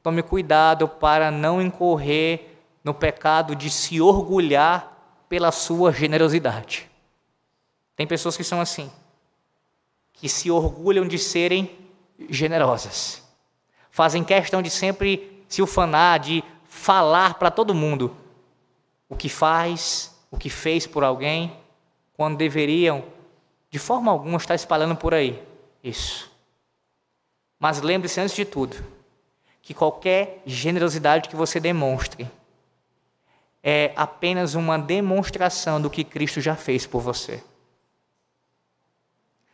tome cuidado para não incorrer no pecado de se orgulhar pela sua generosidade. Tem pessoas que são assim, que se orgulham de serem generosas. Fazem questão de sempre se ufanar, de falar para todo mundo o que faz, o que fez por alguém, quando deveriam, de forma alguma, estar espalhando por aí. Isso. Mas lembre-se, antes de tudo, que qualquer generosidade que você demonstre é apenas uma demonstração do que Cristo já fez por você.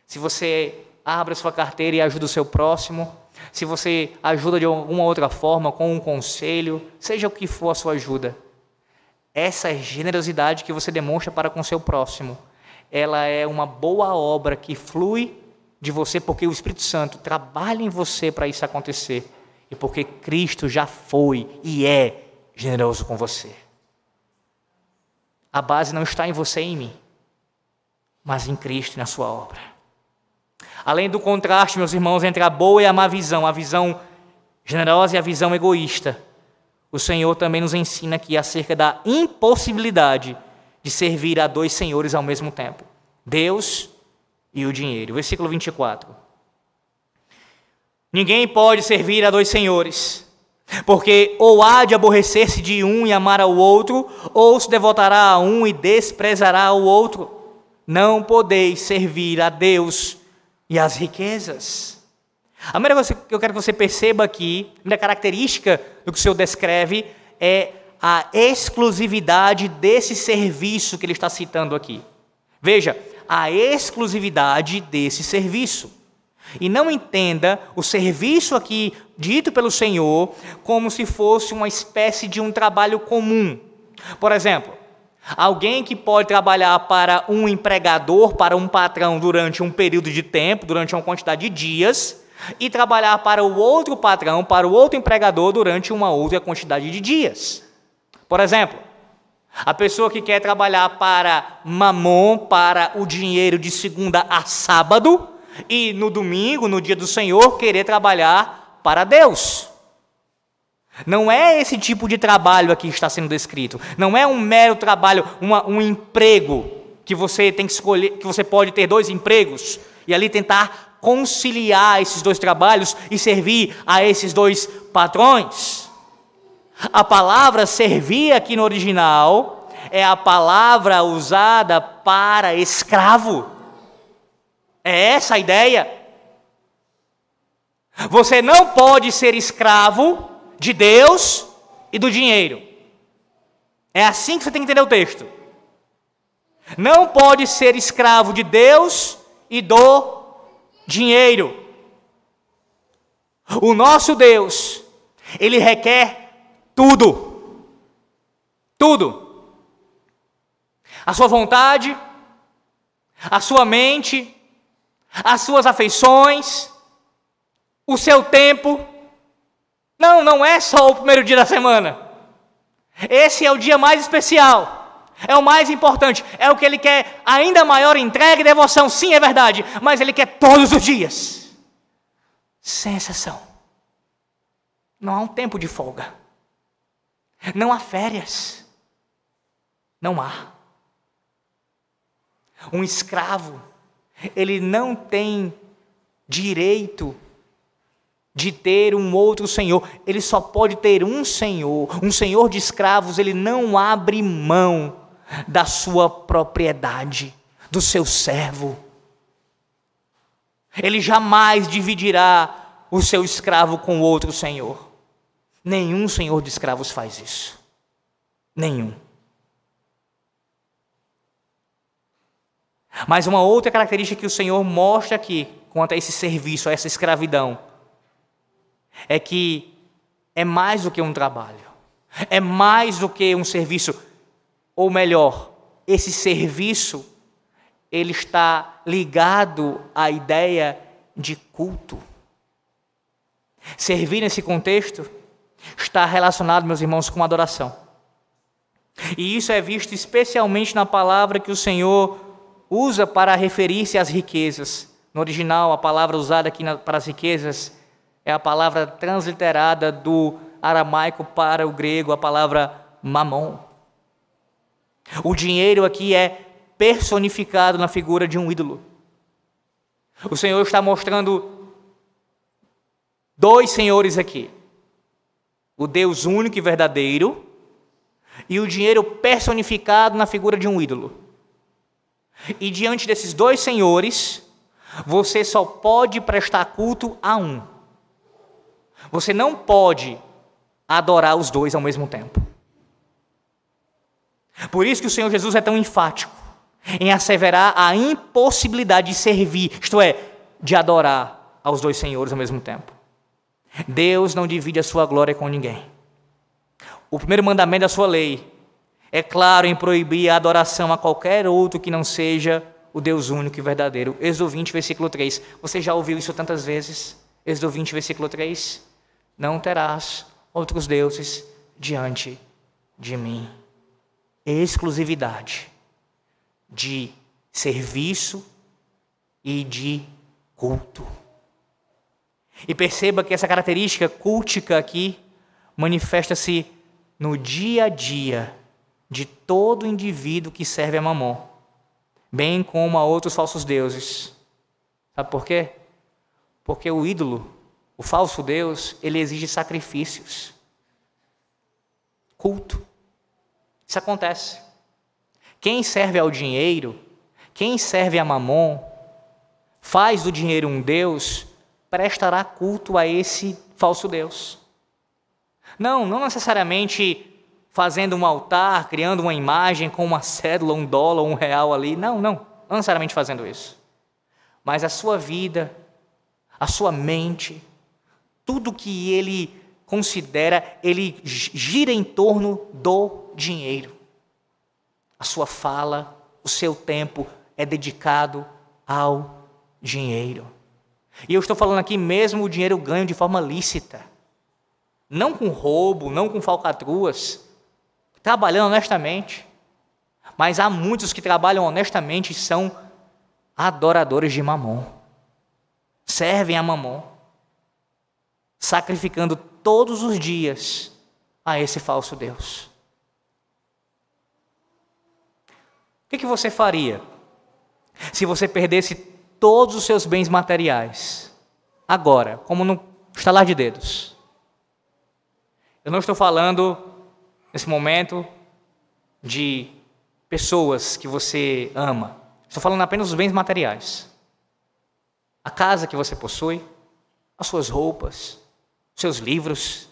Se você abre a sua carteira e ajuda o seu próximo, se você ajuda de alguma outra forma, com um conselho, seja o que for a sua ajuda, essa generosidade que você demonstra para com o seu próximo, ela é uma boa obra que flui de você porque o Espírito Santo trabalha em você para isso acontecer e porque Cristo já foi e é generoso com você. A base não está em você e em mim, mas em Cristo e na sua obra. Além do contraste, meus irmãos, entre a boa e a má visão, a visão generosa e a visão egoísta, o Senhor também nos ensina aqui acerca da impossibilidade de servir a dois senhores ao mesmo tempo: Deus e o dinheiro. Versículo 24. Ninguém pode servir a dois senhores, porque ou há de aborrecer-se de um e amar ao outro, ou se devotará a um e desprezará o outro. Não podeis servir a Deus e às riquezas. A primeira coisa que eu quero que você perceba aqui, a primeira característica do que o Senhor descreve é a exclusividade desse serviço que ele está citando aqui. Veja, a exclusividade desse serviço. E não entenda o serviço aqui dito pelo Senhor como se fosse uma espécie de um trabalho comum. Por exemplo, alguém que pode trabalhar para um empregador, para um patrão durante um período de tempo, durante uma quantidade de dias, e trabalhar para o outro patrão, para o outro empregador durante uma outra quantidade de dias. Por exemplo, a pessoa que quer trabalhar para mamon, para o dinheiro de segunda a sábado, e no domingo, no dia do Senhor, querer trabalhar para Deus. Não é esse tipo de trabalho aqui que está sendo descrito. Não é um mero trabalho, uma, um emprego que você tem que escolher, que você pode ter dois empregos e ali tentar conciliar esses dois trabalhos e servir a esses dois patrões. A palavra servir aqui no original é a palavra usada para escravo. É essa a ideia. Você não pode ser escravo de Deus e do dinheiro. É assim que você tem que entender o texto. Não pode ser escravo de Deus e do dinheiro. O nosso Deus, ele requer tudo. Tudo. A sua vontade, a sua mente, as suas afeições, o seu tempo. Não, não é só o primeiro dia da semana. Esse é o dia mais especial. É o mais importante. É o que ele quer ainda maior entrega e devoção. Sim, é verdade. Mas ele quer todos os dias. Sem exceção. Não há um tempo de folga. Não há férias. Não há. Um escravo, ele não tem direito de ter um outro senhor. Ele só pode ter um senhor. Um senhor de escravos, ele não abre mão da sua propriedade, do seu servo. Ele jamais dividirá o seu escravo com outro senhor. Nenhum senhor de escravos faz isso. Nenhum. Mas uma outra característica que o Senhor mostra aqui, quanto a esse serviço, a essa escravidão, é que é mais do que um trabalho, é mais do que um serviço, ou melhor, esse serviço, ele está ligado à ideia de culto. Servir nesse contexto está relacionado, meus irmãos, com adoração. E isso é visto especialmente na palavra que o Senhor usa para referir-se às riquezas, No original, a palavra usada aqui para as riquezas é a palavra transliterada do aramaico para o grego, a palavra mamon. O dinheiro aqui é personificado na figura de um ídolo. O Senhor está mostrando dois senhores aqui: o Deus único e verdadeiro e o dinheiro personificado na figura de um ídolo. E diante desses dois senhores, você só pode prestar culto a um. Você não pode adorar os dois ao mesmo tempo. Por isso que o Senhor Jesus é tão enfático em asseverar a impossibilidade de servir, isto é, de adorar aos dois senhores ao mesmo tempo. Deus não divide a sua glória com ninguém. O primeiro mandamento da sua lei é claro em proibir a adoração a qualquer outro que não seja o Deus único e verdadeiro. Êxodo 20, versículo 3. Você já ouviu isso tantas vezes? Êxodo 20, versículo 3. Não terás outros deuses diante de mim. Exclusividade de serviço e de culto. E perceba que essa característica cultica aqui manifesta-se no dia a dia de todo indivíduo que serve a Mamon, bem como a outros falsos deuses. Sabe por quê? Porque o ídolo, o falso Deus, ele exige sacrifícios, culto. Isso acontece. Quem serve ao dinheiro, quem serve a Mamon, faz do dinheiro um Deus, prestará culto a esse falso Deus. Não, não necessariamente fazendo um altar, criando uma imagem com uma cédula, um dólar, um real ali. Não, não, não necessariamente fazendo isso. Mas a sua vida, a sua mente, tudo que ele considera, ele gira em torno do dinheiro. A sua fala, o seu tempo é dedicado ao dinheiro. E eu estou falando aqui mesmo o dinheiro ganho de forma lícita. Não com roubo, não com falcatruas, trabalhando honestamente. Mas há muitos que trabalham honestamente e são adoradores de Mamon. Servem a Mamon, sacrificando todos os dias a esse falso Deus. O que, que você faria se você perdesse todos os seus bens materiais? Agora, como no estalar de dedos. Eu não estou falando nesse momento, de pessoas que você ama. Estou falando apenas dos bens materiais. A casa que você possui, as suas roupas, seus livros,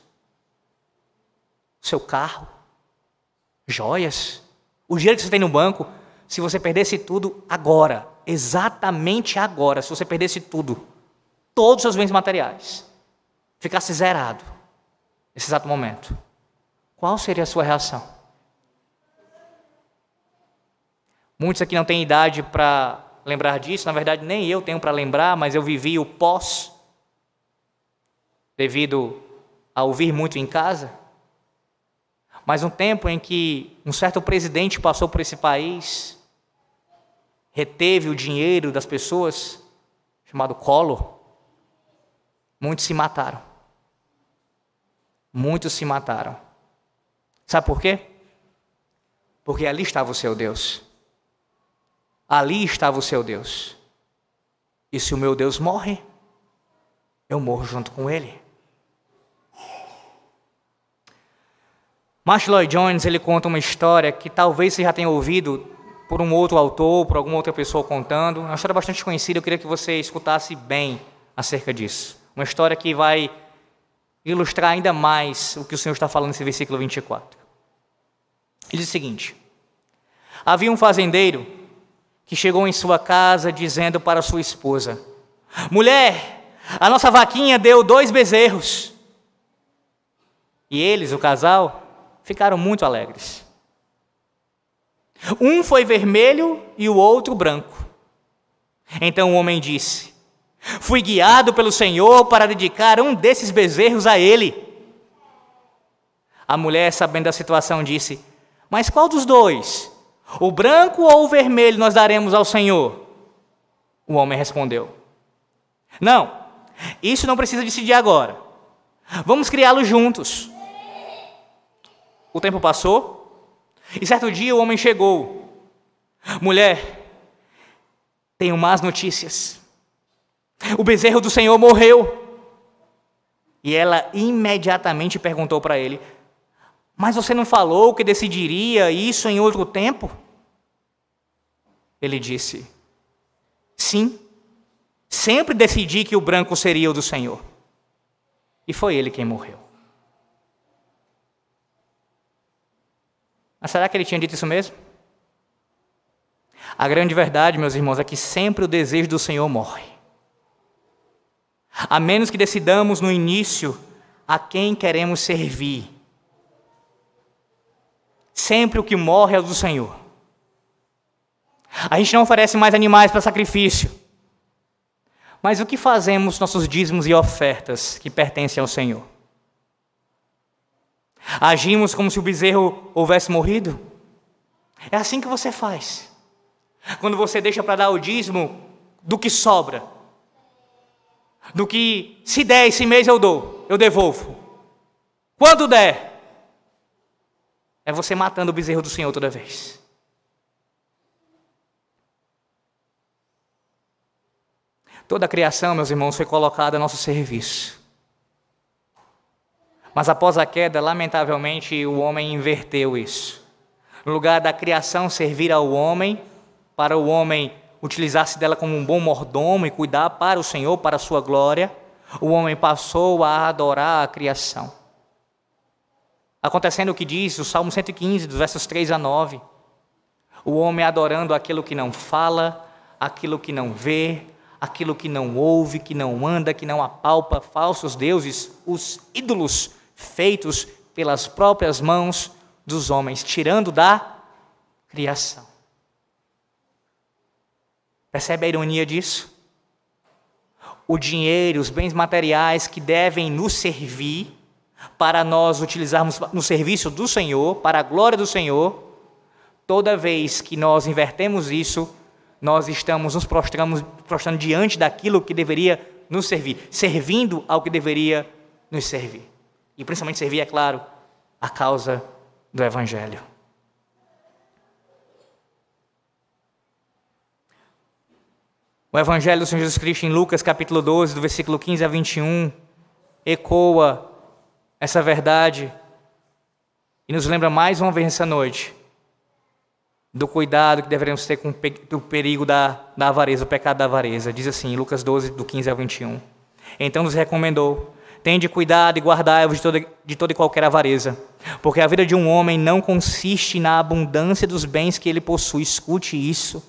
seu carro, joias, o dinheiro que você tem no banco. Se você perdesse tudo agora, exatamente agora, se você perdesse tudo, todos os seus bens materiais, ficasse zerado, nesse exato momento, qual seria a sua reação? Muitos aqui não têm idade para lembrar disso, na verdade, nem eu tenho para lembrar, mas eu vivi o pós, devido a ouvir muito em casa. Mas um tempo em que um certo presidente passou por esse país, reteve o dinheiro das pessoas, chamado Collor, muitos se mataram. Muitos se mataram. Sabe por quê? Porque ali estava o seu Deus. Ali estava o seu Deus. E se o meu Deus morre, eu morro junto com ele. Marshall Lloyd Jones ele conta uma história que talvez você já tenha ouvido por um outro autor, por alguma outra pessoa contando. É uma história bastante conhecida, eu queria que você escutasse bem acerca disso. Uma história que vai ilustrar ainda mais o que o Senhor está falando nesse versículo 24. Ele diz o seguinte: Havia um fazendeiro que chegou em sua casa dizendo para sua esposa: Mulher, a nossa vaquinha deu dois bezerros. E eles, o casal, ficaram muito alegres. Um foi vermelho e o outro branco. Então o homem disse: Fui guiado pelo Senhor para dedicar um desses bezerros a ele. A mulher, sabendo da situação, disse: Mas qual dos dois? O branco ou o vermelho nós daremos ao Senhor? O homem respondeu: Não, isso não precisa decidir agora. Vamos criá-lo juntos. O tempo passou e certo dia o homem chegou. Mulher, tenho más notícias. O bezerro do Senhor morreu. E ela imediatamente perguntou para ele: Mas você não falou que decidiria isso em outro tempo? Ele disse: Sim, sempre decidi que o branco seria o do Senhor. E foi ele quem morreu. Mas será que ele tinha dito isso mesmo? A grande verdade, meus irmãos, é que sempre o desejo do Senhor morre. A menos que decidamos no início a quem queremos servir. Sempre o que morre é o do Senhor. A gente não oferece mais animais para sacrifício. Mas o que fazemos nossos dízimos e ofertas que pertencem ao Senhor? Agimos como se o bezerro houvesse morrido? É assim que você faz. Quando você deixa para dar o dízimo do que sobra, do que se der esse mês eu dou, eu devolvo. Quando der, é você matando o bezerro do Senhor toda vez. Toda a criação, meus irmãos, foi colocada a nosso serviço. Mas após a queda, lamentavelmente, o homem inverteu isso. No lugar da criação servir ao homem, para o homem utilizar-se dela como um bom mordomo e cuidar para o Senhor, para a sua glória, o homem passou a adorar a criação. Acontecendo o que diz o Salmo 115, dos versos 3 a 9. O homem adorando aquilo que não fala, aquilo que não vê, aquilo que não ouve, que não anda, que não apalpa, falsos deuses, os ídolos feitos pelas próprias mãos dos homens, tirando da criação. Percebe a ironia disso? O dinheiro, os bens materiais que devem nos servir para nós utilizarmos no serviço do Senhor, para a glória do Senhor, toda vez que nós invertemos isso, nós estamos nos prostramos, prostrando diante daquilo que deveria nos servir, servindo ao que deveria nos servir. E principalmente servir, é claro, a causa do Evangelho. O Evangelho do Senhor Jesus Cristo em Lucas capítulo 12, do versículo 15 a 21, ecoa essa verdade e nos lembra mais uma vez essa noite do cuidado que deveremos ter com o perigo da, da avareza, o pecado da avareza. Diz assim, Lucas 12, do 15 ao 21. Então nos recomendou: tende cuidado e guardai-vos de toda, de toda e qualquer avareza, porque a vida de um homem não consiste na abundância dos bens que ele possui. Escute isso.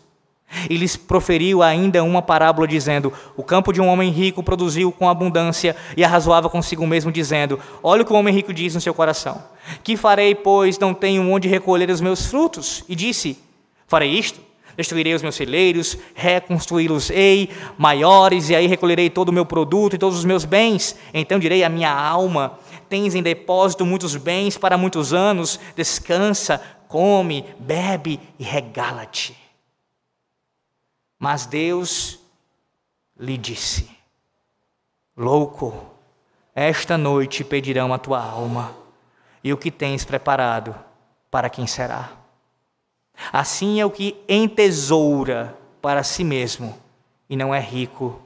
E lhes proferiu ainda uma parábola, dizendo: O campo de um homem rico produziu com abundância, e arrazoava consigo mesmo, dizendo: Olha o que o homem rico diz no seu coração: Que farei, pois não tenho onde recolher os meus frutos? E disse: Farei isto: destruirei os meus celeiros, reconstruí-los-ei maiores, e aí recolherei todo o meu produto e todos os meus bens. Então direi à minha alma: Tens em depósito muitos bens para muitos anos, descansa, come, bebe e regala-te. Mas Deus lhe disse: Louco, esta noite pedirão a tua alma, e o que tens preparado, para quem será? Assim é o que entesoura para si mesmo e não é rico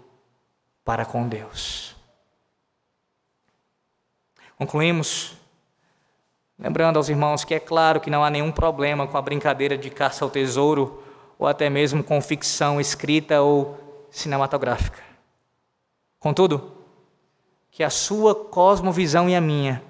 para com Deus. Concluímos lembrando aos irmãos que é claro que não há nenhum problema com a brincadeira de caça ao tesouro ou até mesmo com ficção escrita ou cinematográfica. Contudo, que a sua cosmovisão e a minha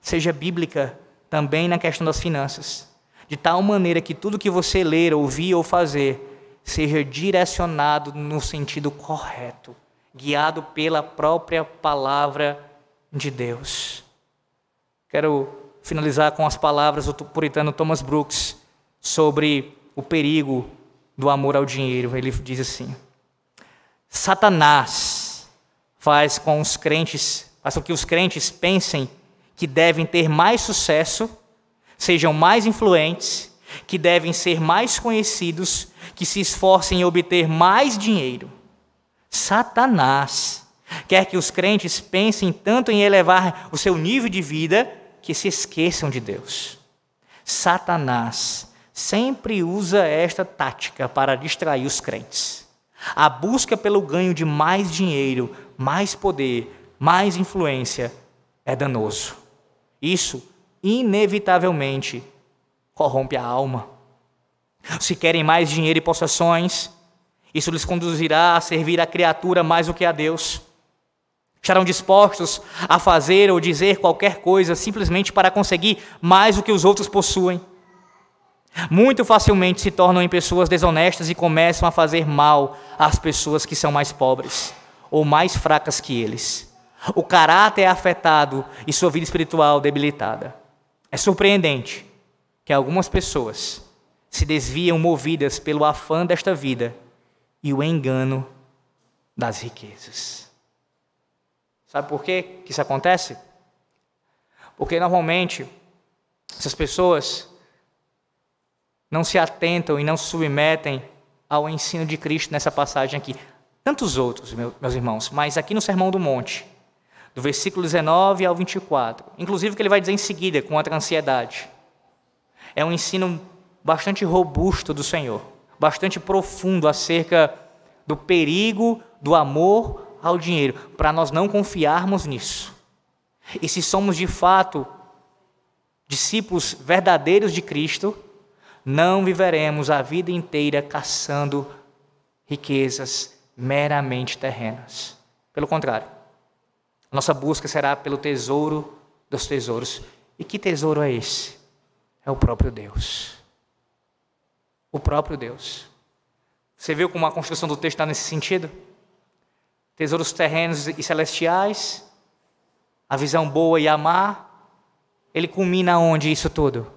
seja bíblica também na questão das finanças, de tal maneira que tudo que você ler, ouvir ou fazer seja direcionado no sentido correto, guiado pela própria palavra de Deus. Quero finalizar com as palavras do puritano Thomas Brooks sobre o perigo do amor ao dinheiro. Ele diz assim: Satanás faz com os crentes, faz com que os crentes pensem que devem ter mais sucesso, sejam mais influentes, que devem ser mais conhecidos, que se esforcem em obter mais dinheiro. Satanás quer que os crentes pensem tanto em elevar o seu nível de vida que se esqueçam de Deus. Satanás sempre usa esta tática para distrair os crentes. A busca pelo ganho de mais dinheiro, mais poder, mais influência é danoso. Isso, inevitavelmente, corrompe a alma. Se querem mais dinheiro e possessões, isso lhes conduzirá a servir a criatura mais do que a Deus. Estarão dispostos a fazer ou dizer qualquer coisa simplesmente para conseguir mais do que os outros possuem. Muito facilmente se tornam em pessoas desonestas e começam a fazer mal às pessoas que são mais pobres ou mais fracas que eles. O caráter é afetado e sua vida espiritual debilitada. É surpreendente que algumas pessoas se desviam movidas pelo afã desta vida e o engano das riquezas. Sabe por quê que isso acontece? Porque normalmente essas pessoas não se atentam e não se submetem ao ensino de Cristo nessa passagem aqui. Tantos outros, meus irmãos, mas aqui no Sermão do Monte, do versículo 19 ao 24, inclusive o que ele vai dizer em seguida, contra a ansiedade. É um ensino bastante robusto do Senhor, bastante profundo acerca do perigo do amor ao dinheiro, para nós não confiarmos nisso. E se somos de fato discípulos verdadeiros de Cristo, não viveremos a vida inteira caçando riquezas meramente terrenas. Pelo contrário, nossa busca será pelo tesouro dos tesouros. E que tesouro é esse? É o próprio Deus. O próprio Deus. Você viu como a construção do texto está nesse sentido? Tesouros terrenos e celestiais, a visão boa e amar. Ele culmina onde isso tudo?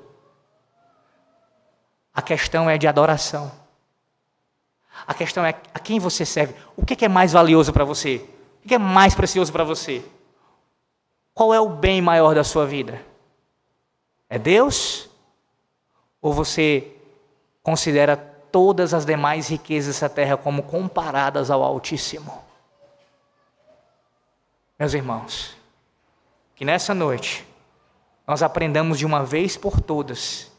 A questão é de adoração. A questão é a quem você serve. O que é mais valioso para você? O que é mais precioso para você? Qual é o bem maior da sua vida? É Deus? Ou você considera todas as demais riquezas dessa terra como comparadas ao Altíssimo? Meus irmãos, que nessa noite nós aprendamos de uma vez por todas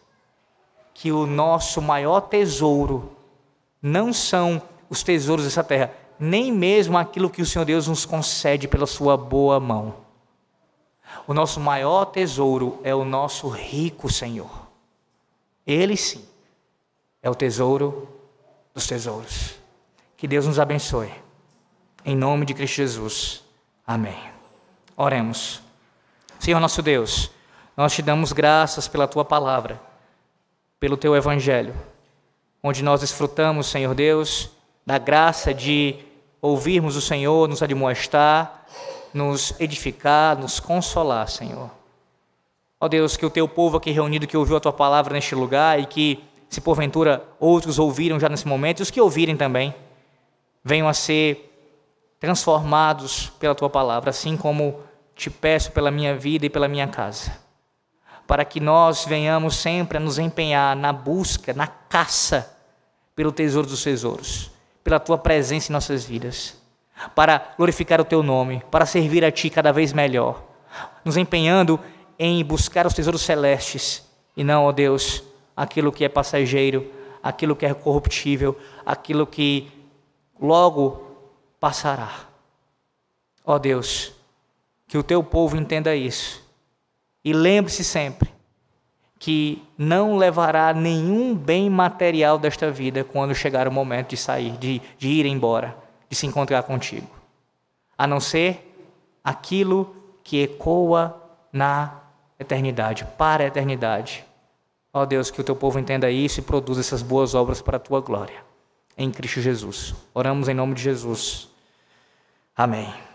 que o nosso maior tesouro não são os tesouros dessa terra, nem mesmo aquilo que o Senhor Deus nos concede pela sua boa mão. O nosso maior tesouro é o nosso rico Senhor. Ele sim é o tesouro dos tesouros. Que Deus nos abençoe. Em nome de Cristo Jesus. Amém. Oremos. Senhor nosso Deus, nós te damos graças pela tua palavra, pelo teu evangelho, onde nós desfrutamos, Senhor Deus, da graça de ouvirmos o Senhor nos admoestar, nos edificar, nos consolar, Senhor. Ó Deus, que o teu povo aqui reunido que ouviu a tua palavra neste lugar e que, se porventura outros ouviram já nesse momento, e os que ouvirem também, venham a ser transformados pela tua palavra, assim como te peço pela minha vida e pela minha casa. Para que nós venhamos sempre a nos empenhar na busca, na caça pelo tesouro dos tesouros pela tua presença em nossas vidas, para glorificar o teu nome, para servir a ti cada vez melhor, nos empenhando em buscar os tesouros celestes e não, ó Deus, aquilo que é passageiro, aquilo que é corruptível, aquilo que logo passará. Ó Deus, que o teu povo entenda isso. E lembre-se sempre que não levará nenhum bem material desta vida quando chegar o momento de sair, de, de ir embora, de se encontrar contigo, a não ser aquilo que ecoa na eternidade, para a eternidade. Ó Deus, que o teu povo entenda isso e produza essas boas obras para a tua glória. Em Cristo Jesus. Oramos em nome de Jesus. Amém.